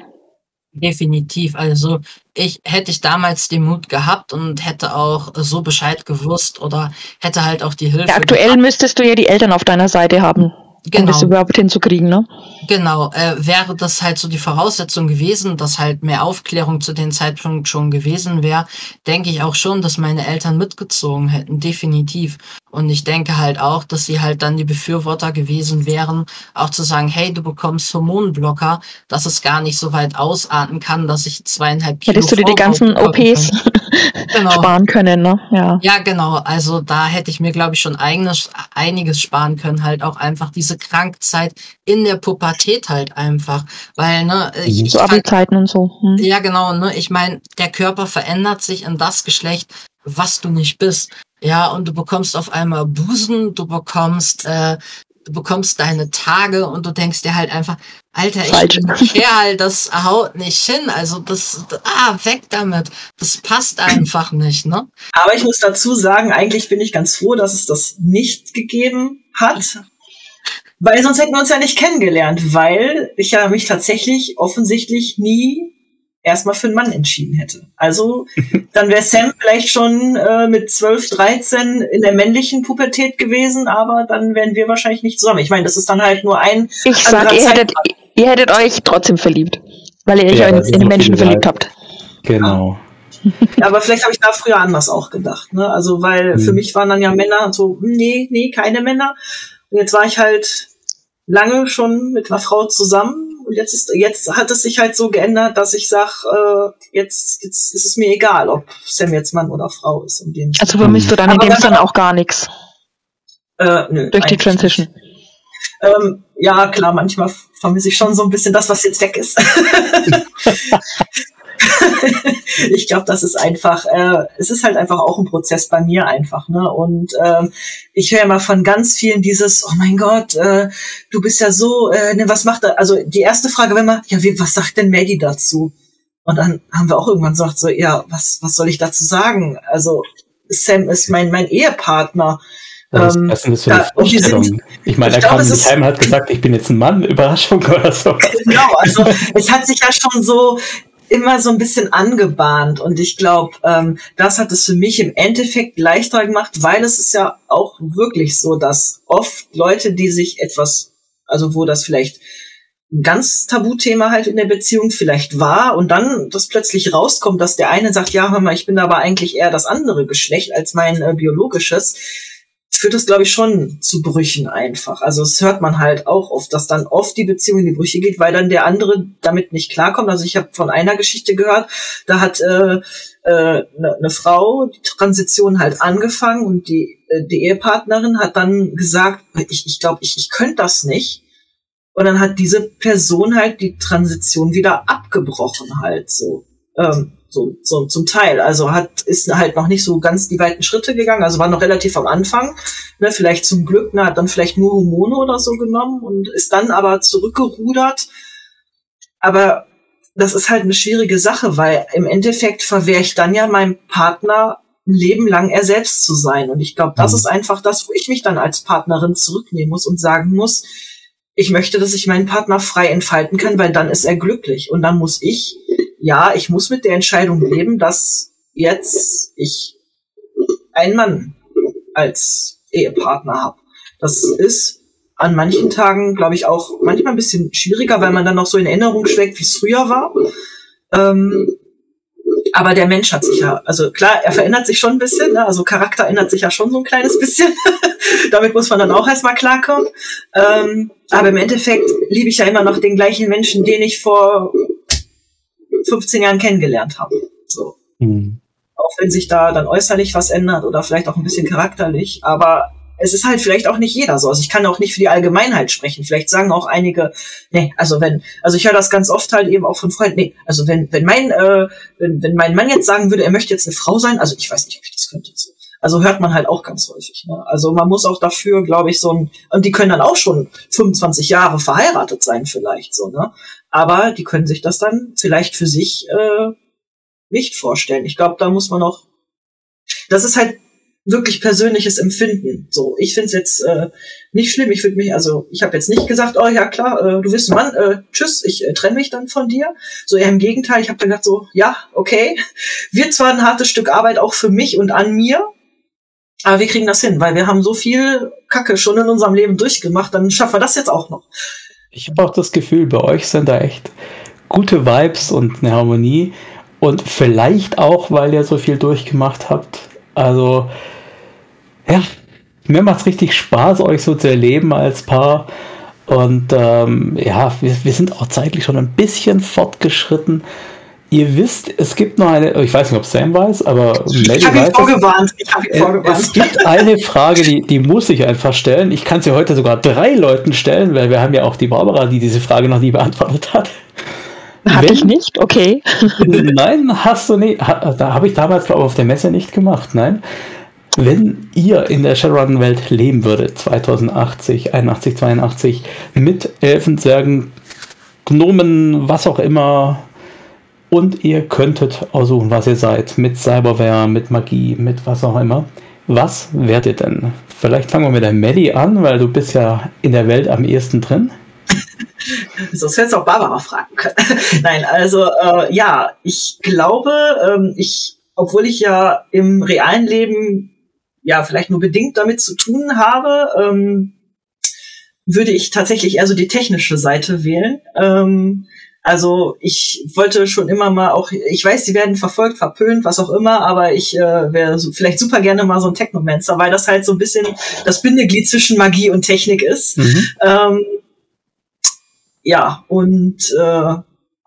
Definitiv. Also ich hätte ich damals den Mut gehabt und hätte auch so Bescheid gewusst oder hätte halt auch die Hilfe. Ja, aktuell gehabt. müsstest du ja die Eltern auf deiner Seite haben genau. um das überhaupt hinzukriegen, ne? Genau, äh, wäre das halt so die Voraussetzung gewesen, dass halt mehr Aufklärung zu dem Zeitpunkt schon gewesen wäre, denke ich auch schon, dass meine Eltern mitgezogen hätten, definitiv. Und ich denke halt auch, dass sie halt dann die Befürworter gewesen wären, auch zu sagen, hey, du bekommst Hormonblocker, dass es gar nicht so weit ausarten kann, dass ich zweieinhalb Kilo Hättest du dir die ganzen OPs genau. sparen können, ne? Ja. Ja, genau. Also da hätte ich mir, glaube ich, schon eigenes, einiges sparen können, halt auch einfach diese Krankzeit in der Pubertät halt einfach. Weil, ne, ich, so Abi-Zeiten und so. Hm. Ja, genau, ne? Ich meine, der Körper verändert sich in das Geschlecht, was du nicht bist. Ja, und du bekommst auf einmal Busen, du bekommst, äh, du bekommst deine Tage und du denkst dir halt einfach, Alter, ich bin Kerl, das haut nicht hin. Also das, ah, weg damit. Das passt einfach nicht, ne? Aber ich muss dazu sagen, eigentlich bin ich ganz froh, dass es das nicht gegeben hat. Weil sonst hätten wir uns ja nicht kennengelernt, weil ich ja mich tatsächlich offensichtlich nie erstmal für einen Mann entschieden hätte. Also dann wäre Sam vielleicht schon äh, mit 12, 13 in der männlichen Pubertät gewesen, aber dann wären wir wahrscheinlich nicht zusammen. Ich meine, das ist dann halt nur ein. Ich sag, ihr hättet, ihr hättet euch trotzdem verliebt, weil ihr ja, euch in, in den Menschen verliebt habt. Genau. Ja, aber vielleicht habe ich da früher anders auch gedacht. Ne? Also, weil hm. für mich waren dann ja Männer so, hm, nee, nee, keine Männer. Und jetzt war ich halt lange schon mit einer Frau zusammen und jetzt ist, jetzt hat es sich halt so geändert, dass ich sag, äh, jetzt, jetzt ist es mir egal, ob Sam jetzt Mann oder Frau ist. Um den also vermisst du dann in dem Sinne auch gar nichts. Äh, nö, Durch die Transition. Ähm, ja, klar, manchmal vermisse ich schon so ein bisschen das, was jetzt weg ist. ich glaube, das ist einfach, äh, es ist halt einfach auch ein Prozess bei mir einfach, ne? Und ähm, ich höre immer von ganz vielen dieses, oh mein Gott, äh, du bist ja so, äh, ne, was macht er? Also die erste Frage, wenn man, ja, wie, was sagt denn Maggie dazu? Und dann haben wir auch irgendwann gesagt, so, ja, was, was soll ich dazu sagen? Also Sam ist mein, mein Ehepartner. Was ähm, ist das für eine Vorstellung? ich meine, er kam nicht heim hat gesagt, ich bin jetzt ein Mann, Überraschung oder so. Genau, also es hat sich ja schon so immer so ein bisschen angebahnt. Und ich glaube, ähm, das hat es für mich im Endeffekt leichter gemacht, weil es ist ja auch wirklich so, dass oft Leute, die sich etwas, also wo das vielleicht ein ganz Tabuthema halt in der Beziehung vielleicht war und dann das plötzlich rauskommt, dass der eine sagt, ja, hör mal, ich bin aber eigentlich eher das andere Geschlecht als mein äh, biologisches, führt das, glaube ich, schon zu Brüchen einfach. Also es hört man halt auch oft, dass dann oft die Beziehung in die Brüche geht, weil dann der andere damit nicht klarkommt. Also ich habe von einer Geschichte gehört, da hat eine äh, äh, ne, ne Frau die Transition halt angefangen und die, äh, die Ehepartnerin hat dann gesagt, ich, ich glaube, ich, ich könnte das nicht. Und dann hat diese Person halt die Transition wieder abgebrochen halt so. Ähm, so, so zum Teil. Also hat ist halt noch nicht so ganz die weiten Schritte gegangen, also war noch relativ am Anfang. Ne, vielleicht zum Glück, ne, hat dann vielleicht nur Hormone oder so genommen und ist dann aber zurückgerudert. Aber das ist halt eine schwierige Sache, weil im Endeffekt verwehre ich dann ja meinem Partner ein Leben lang er selbst zu sein. Und ich glaube, das mhm. ist einfach das, wo ich mich dann als Partnerin zurücknehmen muss und sagen muss, ich möchte, dass ich meinen Partner frei entfalten kann, weil dann ist er glücklich. Und dann muss ich ja, ich muss mit der Entscheidung leben, dass jetzt ich einen Mann als Ehepartner habe. Das ist an manchen Tagen, glaube ich, auch manchmal ein bisschen schwieriger, weil man dann noch so in Erinnerung schlägt, wie es früher war. Ähm, aber der Mensch hat sich ja, also klar, er verändert sich schon ein bisschen, ne? also Charakter ändert sich ja schon so ein kleines bisschen. Damit muss man dann auch erstmal klarkommen. Ähm, aber im Endeffekt liebe ich ja immer noch den gleichen Menschen, den ich vor 15 Jahren kennengelernt habe. So. Mhm. Auch wenn sich da dann äußerlich was ändert oder vielleicht auch ein bisschen charakterlich, aber es ist halt vielleicht auch nicht jeder so. Also ich kann auch nicht für die Allgemeinheit sprechen. Vielleicht sagen auch einige, nee, also wenn, also ich höre das ganz oft halt eben auch von Freunden, nee, also wenn, wenn mein, äh, wenn, wenn mein Mann jetzt sagen würde, er möchte jetzt eine Frau sein, also ich weiß nicht, ob ich das könnte. So. Also hört man halt auch ganz häufig. Ne? Also man muss auch dafür, glaube ich, so ein, und die können dann auch schon 25 Jahre verheiratet sein vielleicht so, ne? Aber die können sich das dann vielleicht für sich äh, nicht vorstellen. Ich glaube, da muss man auch, das ist halt wirklich persönliches Empfinden. So, ich finde es jetzt äh, nicht schlimm. Ich würde mich, also ich habe jetzt nicht gesagt, oh ja klar, äh, du bist ein Mann, äh, tschüss, ich äh, trenne mich dann von dir. So eher im Gegenteil, ich habe dann gedacht so, ja, okay, wird zwar ein hartes Stück Arbeit auch für mich und an mir, aber wir kriegen das hin, weil wir haben so viel Kacke schon in unserem Leben durchgemacht, dann schaffen wir das jetzt auch noch. Ich habe auch das Gefühl, bei euch sind da echt gute Vibes und eine Harmonie. Und vielleicht auch, weil ihr so viel durchgemacht habt. Also, ja, mir macht es richtig Spaß, euch so zu erleben als Paar. Und ähm, ja, wir, wir sind auch zeitlich schon ein bisschen fortgeschritten. Ihr wisst, es gibt noch eine, ich weiß nicht, ob Sam weiß, aber Melly ich habe ihn vorgewarnt. Ich hab ihn äh, vorgewarnt. Es gibt eine Frage, die, die muss ich einfach stellen. Ich kann sie heute sogar drei Leuten stellen, weil wir haben ja auch die Barbara, die diese Frage noch nie beantwortet hat. Hatte ich nicht, okay. Nein, hast du nicht. Da habe ich damals, glaube ich, auf der Messe nicht gemacht. Nein. Wenn ihr in der Shadowrun-Welt leben würdet, 2080, 81, 82, mit Elfen, Zwergen, Gnomen, was auch immer, und ihr könntet aussuchen, was ihr seid, mit Cyberware, mit Magie, mit was auch immer, was werdet ihr denn? Vielleicht fangen wir mit der Maddie an, weil du bist ja in der Welt am ehesten drin. Sonst hättest du auch Barbara fragen können. Nein, also äh, ja, ich glaube, ähm, ich, obwohl ich ja im realen Leben ja vielleicht nur bedingt damit zu tun habe, ähm, würde ich tatsächlich eher so die technische Seite wählen. Ähm, also ich wollte schon immer mal auch, ich weiß, die werden verfolgt, verpönt, was auch immer, aber ich äh, wäre so, vielleicht super gerne mal so ein Technomancer, weil das halt so ein bisschen das Bindeglied zwischen Magie und Technik ist. Mhm. Ähm, ja, und äh,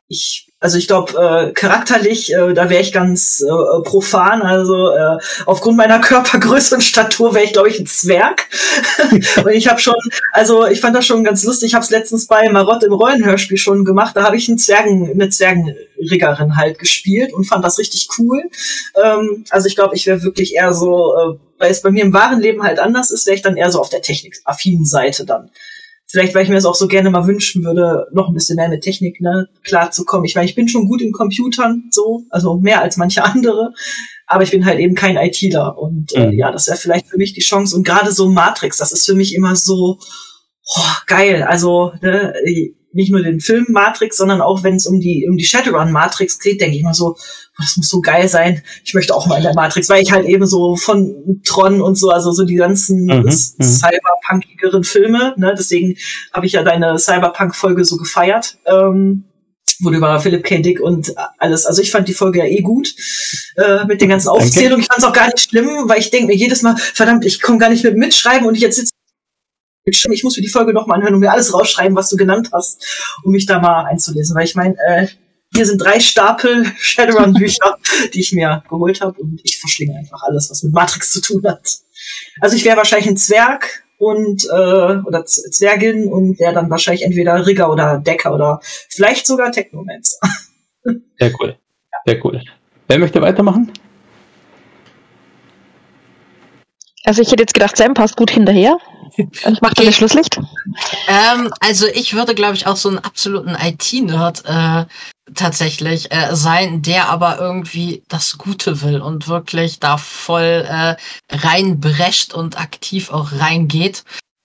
ich, also ich glaube, äh, charakterlich, äh, da wäre ich ganz äh, profan. Also äh, aufgrund meiner Körpergröße und Statur wäre ich, glaube ich, ein Zwerg. und ich habe schon, also ich fand das schon ganz lustig. Ich habe es letztens bei Marott im Rollenhörspiel schon gemacht. Da habe ich einen Zwergen, eine Zwergenriggerin halt gespielt und fand das richtig cool. Ähm, also ich glaube, ich wäre wirklich eher so, äh, weil es bei mir im wahren Leben halt anders ist, wäre ich dann eher so auf der technikaffinen Seite dann. Vielleicht, weil ich mir das auch so gerne mal wünschen würde, noch ein bisschen mehr mit Technik ne, klarzukommen. Ich meine, ich bin schon gut in Computern, so, also mehr als manche andere, aber ich bin halt eben kein ITler. Und äh, mhm. ja, das wäre vielleicht für mich die Chance. Und gerade so Matrix, das ist für mich immer so oh, geil. Also ne, nicht nur den Film Matrix, sondern auch wenn es um die um die Shadowrun Matrix geht, denke ich immer so, das muss so geil sein. Ich möchte auch mal in der Matrix, weil ich halt eben so von Tron und so, also so die ganzen mhm, mhm. cyberpunkigeren Filme, ne, deswegen habe ich ja deine Cyberpunk-Folge so gefeiert. Ähm, wo du über Philipp K. Dick und alles. Also ich fand die Folge ja eh gut äh, mit den ganzen Aufzählungen. Ich fand es auch gar nicht schlimm, weil ich denke mir jedes Mal, verdammt, ich komme gar nicht mit mitschreiben und ich jetzt sitze ich muss mir die Folge nochmal anhören und mir alles rausschreiben, was du genannt hast, um mich da mal einzulesen. Weil ich meine, äh, hier sind drei Stapel Shadowrun-Bücher, die ich mir geholt habe und ich verschlinge einfach alles, was mit Matrix zu tun hat. Also ich wäre wahrscheinlich ein Zwerg und äh, oder Zwergin und wäre dann wahrscheinlich entweder Rigger oder Decker oder vielleicht sogar Technomancer. Sehr cool. Sehr cool. Wer möchte weitermachen? Also ich hätte jetzt gedacht, Sam passt gut hinterher. Ich mache okay. das Schlusslicht. Ähm, also ich würde, glaube ich, auch so einen absoluten IT-Nerd äh, tatsächlich äh, sein, der aber irgendwie das Gute will und wirklich da voll äh, reinbrecht und aktiv auch reingeht.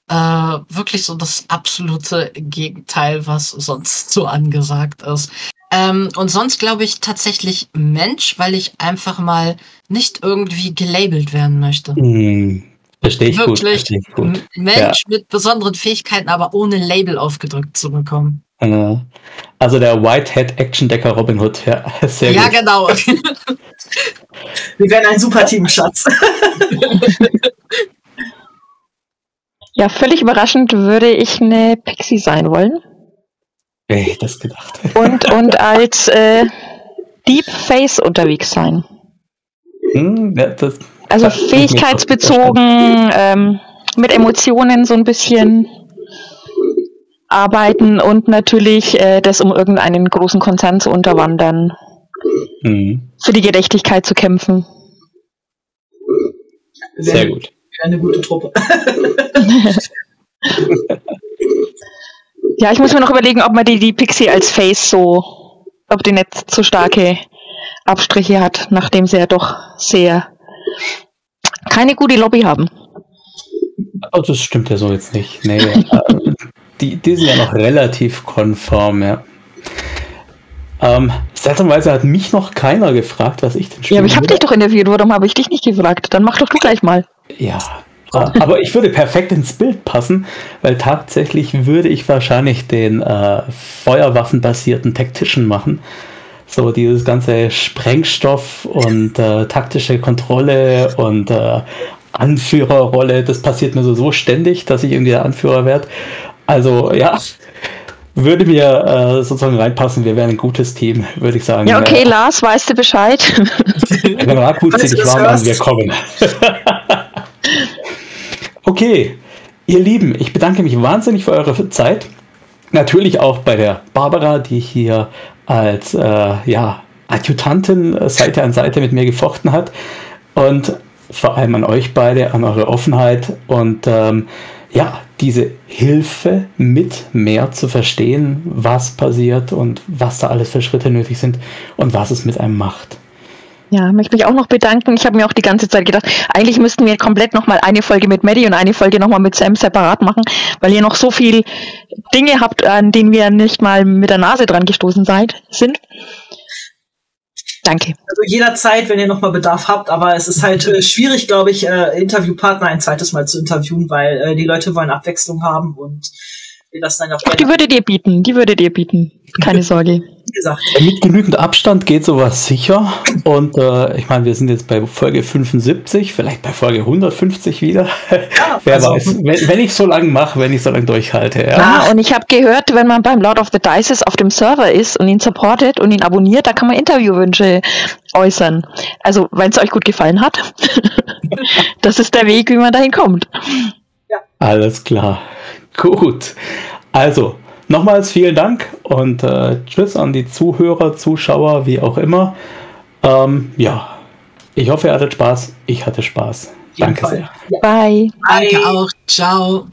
Äh, wirklich so das absolute Gegenteil, was sonst so angesagt ist. Ähm, und sonst glaube ich tatsächlich Mensch, weil ich einfach mal nicht irgendwie gelabelt werden möchte. Mm, verstehe ich Wirklich gut. Versteh ich gut. Mensch ja. mit besonderen Fähigkeiten, aber ohne Label aufgedrückt zu bekommen. Also der Whitehead Action Decker Robin Hood, ja, sehr ja, gut. Ja, genau. Wir werden ein super Team, Schatz. ja, völlig überraschend würde ich eine Pixie sein wollen. Wer hätte das gedacht? Und, und als äh, Deep Face unterwegs sein. Hm, ja, das, also das fähigkeitsbezogen, ähm, mit Emotionen so ein bisschen arbeiten und natürlich äh, das um irgendeinen großen Konzern zu unterwandern. Mhm. Für die Gerechtigkeit zu kämpfen. Sehr gut. Eine gute Truppe. Ja, ich muss mir noch überlegen, ob man die, die Pixie als Face so, ob die nicht zu starke Abstriche hat, nachdem sie ja doch sehr keine gute Lobby haben. Oh, das stimmt ja so jetzt nicht. Nee, äh, die, die sind ja noch relativ konform, ja. Ähm, seltsamerweise hat mich noch keiner gefragt, was ich denn spiele. Ja, aber ich habe dich doch interviewt, warum habe ich dich nicht gefragt? Dann mach doch du gleich mal. Ja, aber ich würde perfekt ins Bild passen, weil tatsächlich würde ich wahrscheinlich den äh, feuerwaffenbasierten Tactician machen. So dieses ganze Sprengstoff und äh, taktische Kontrolle und äh, Anführerrolle, das passiert mir so, so ständig, dass ich irgendwie der Anführer werde. Also ja, würde mir äh, sozusagen reinpassen. Wir wären ein gutes Team, würde ich sagen. Ja, okay, äh, Lars, weißt du Bescheid? Wenn Rakut sich warm an, wir kommen. okay, ihr Lieben, ich bedanke mich wahnsinnig für eure Zeit. Natürlich auch bei der Barbara, die hier als äh, ja, Adjutantin Seite an Seite mit mir gefochten hat. Und vor allem an euch beide, an eure Offenheit und ähm, ja, diese Hilfe mit mehr zu verstehen, was passiert und was da alles für Schritte nötig sind und was es mit einem macht. Ja, möchte mich auch noch bedanken. Ich habe mir auch die ganze Zeit gedacht, eigentlich müssten wir komplett nochmal eine Folge mit Maddie und eine Folge nochmal mit Sam separat machen, weil ihr noch so viel Dinge habt, an denen wir nicht mal mit der Nase dran gestoßen seid, sind. Danke. Also jederzeit, wenn ihr nochmal Bedarf habt, aber es ist halt äh, schwierig, glaube ich, äh, Interviewpartner ein zweites Mal zu interviewen, weil äh, die Leute wollen Abwechslung haben und wir lassen dann auch. Ach, die würdet ihr bieten, die würdet ihr bieten. Keine Sorge gesagt. Mit genügend Abstand geht sowas sicher. Und äh, ich meine, wir sind jetzt bei Folge 75, vielleicht bei Folge 150 wieder. Ja, Wer also, weiß, wenn, wenn ich so lange mache, wenn ich so lange durchhalte. Ja, ja und ich habe gehört, wenn man beim Lord of the Dices auf dem Server ist und ihn supportet und ihn abonniert, da kann man Interviewwünsche äußern. Also, wenn es euch gut gefallen hat. das ist der Weg, wie man dahin kommt. Ja. Alles klar. Gut. Also, Nochmals vielen Dank und äh, Tschüss an die Zuhörer, Zuschauer, wie auch immer. Ähm, ja, ich hoffe, ihr hattet Spaß. Ich hatte Spaß. Danke sehr. Bye. Danke auch. Ciao.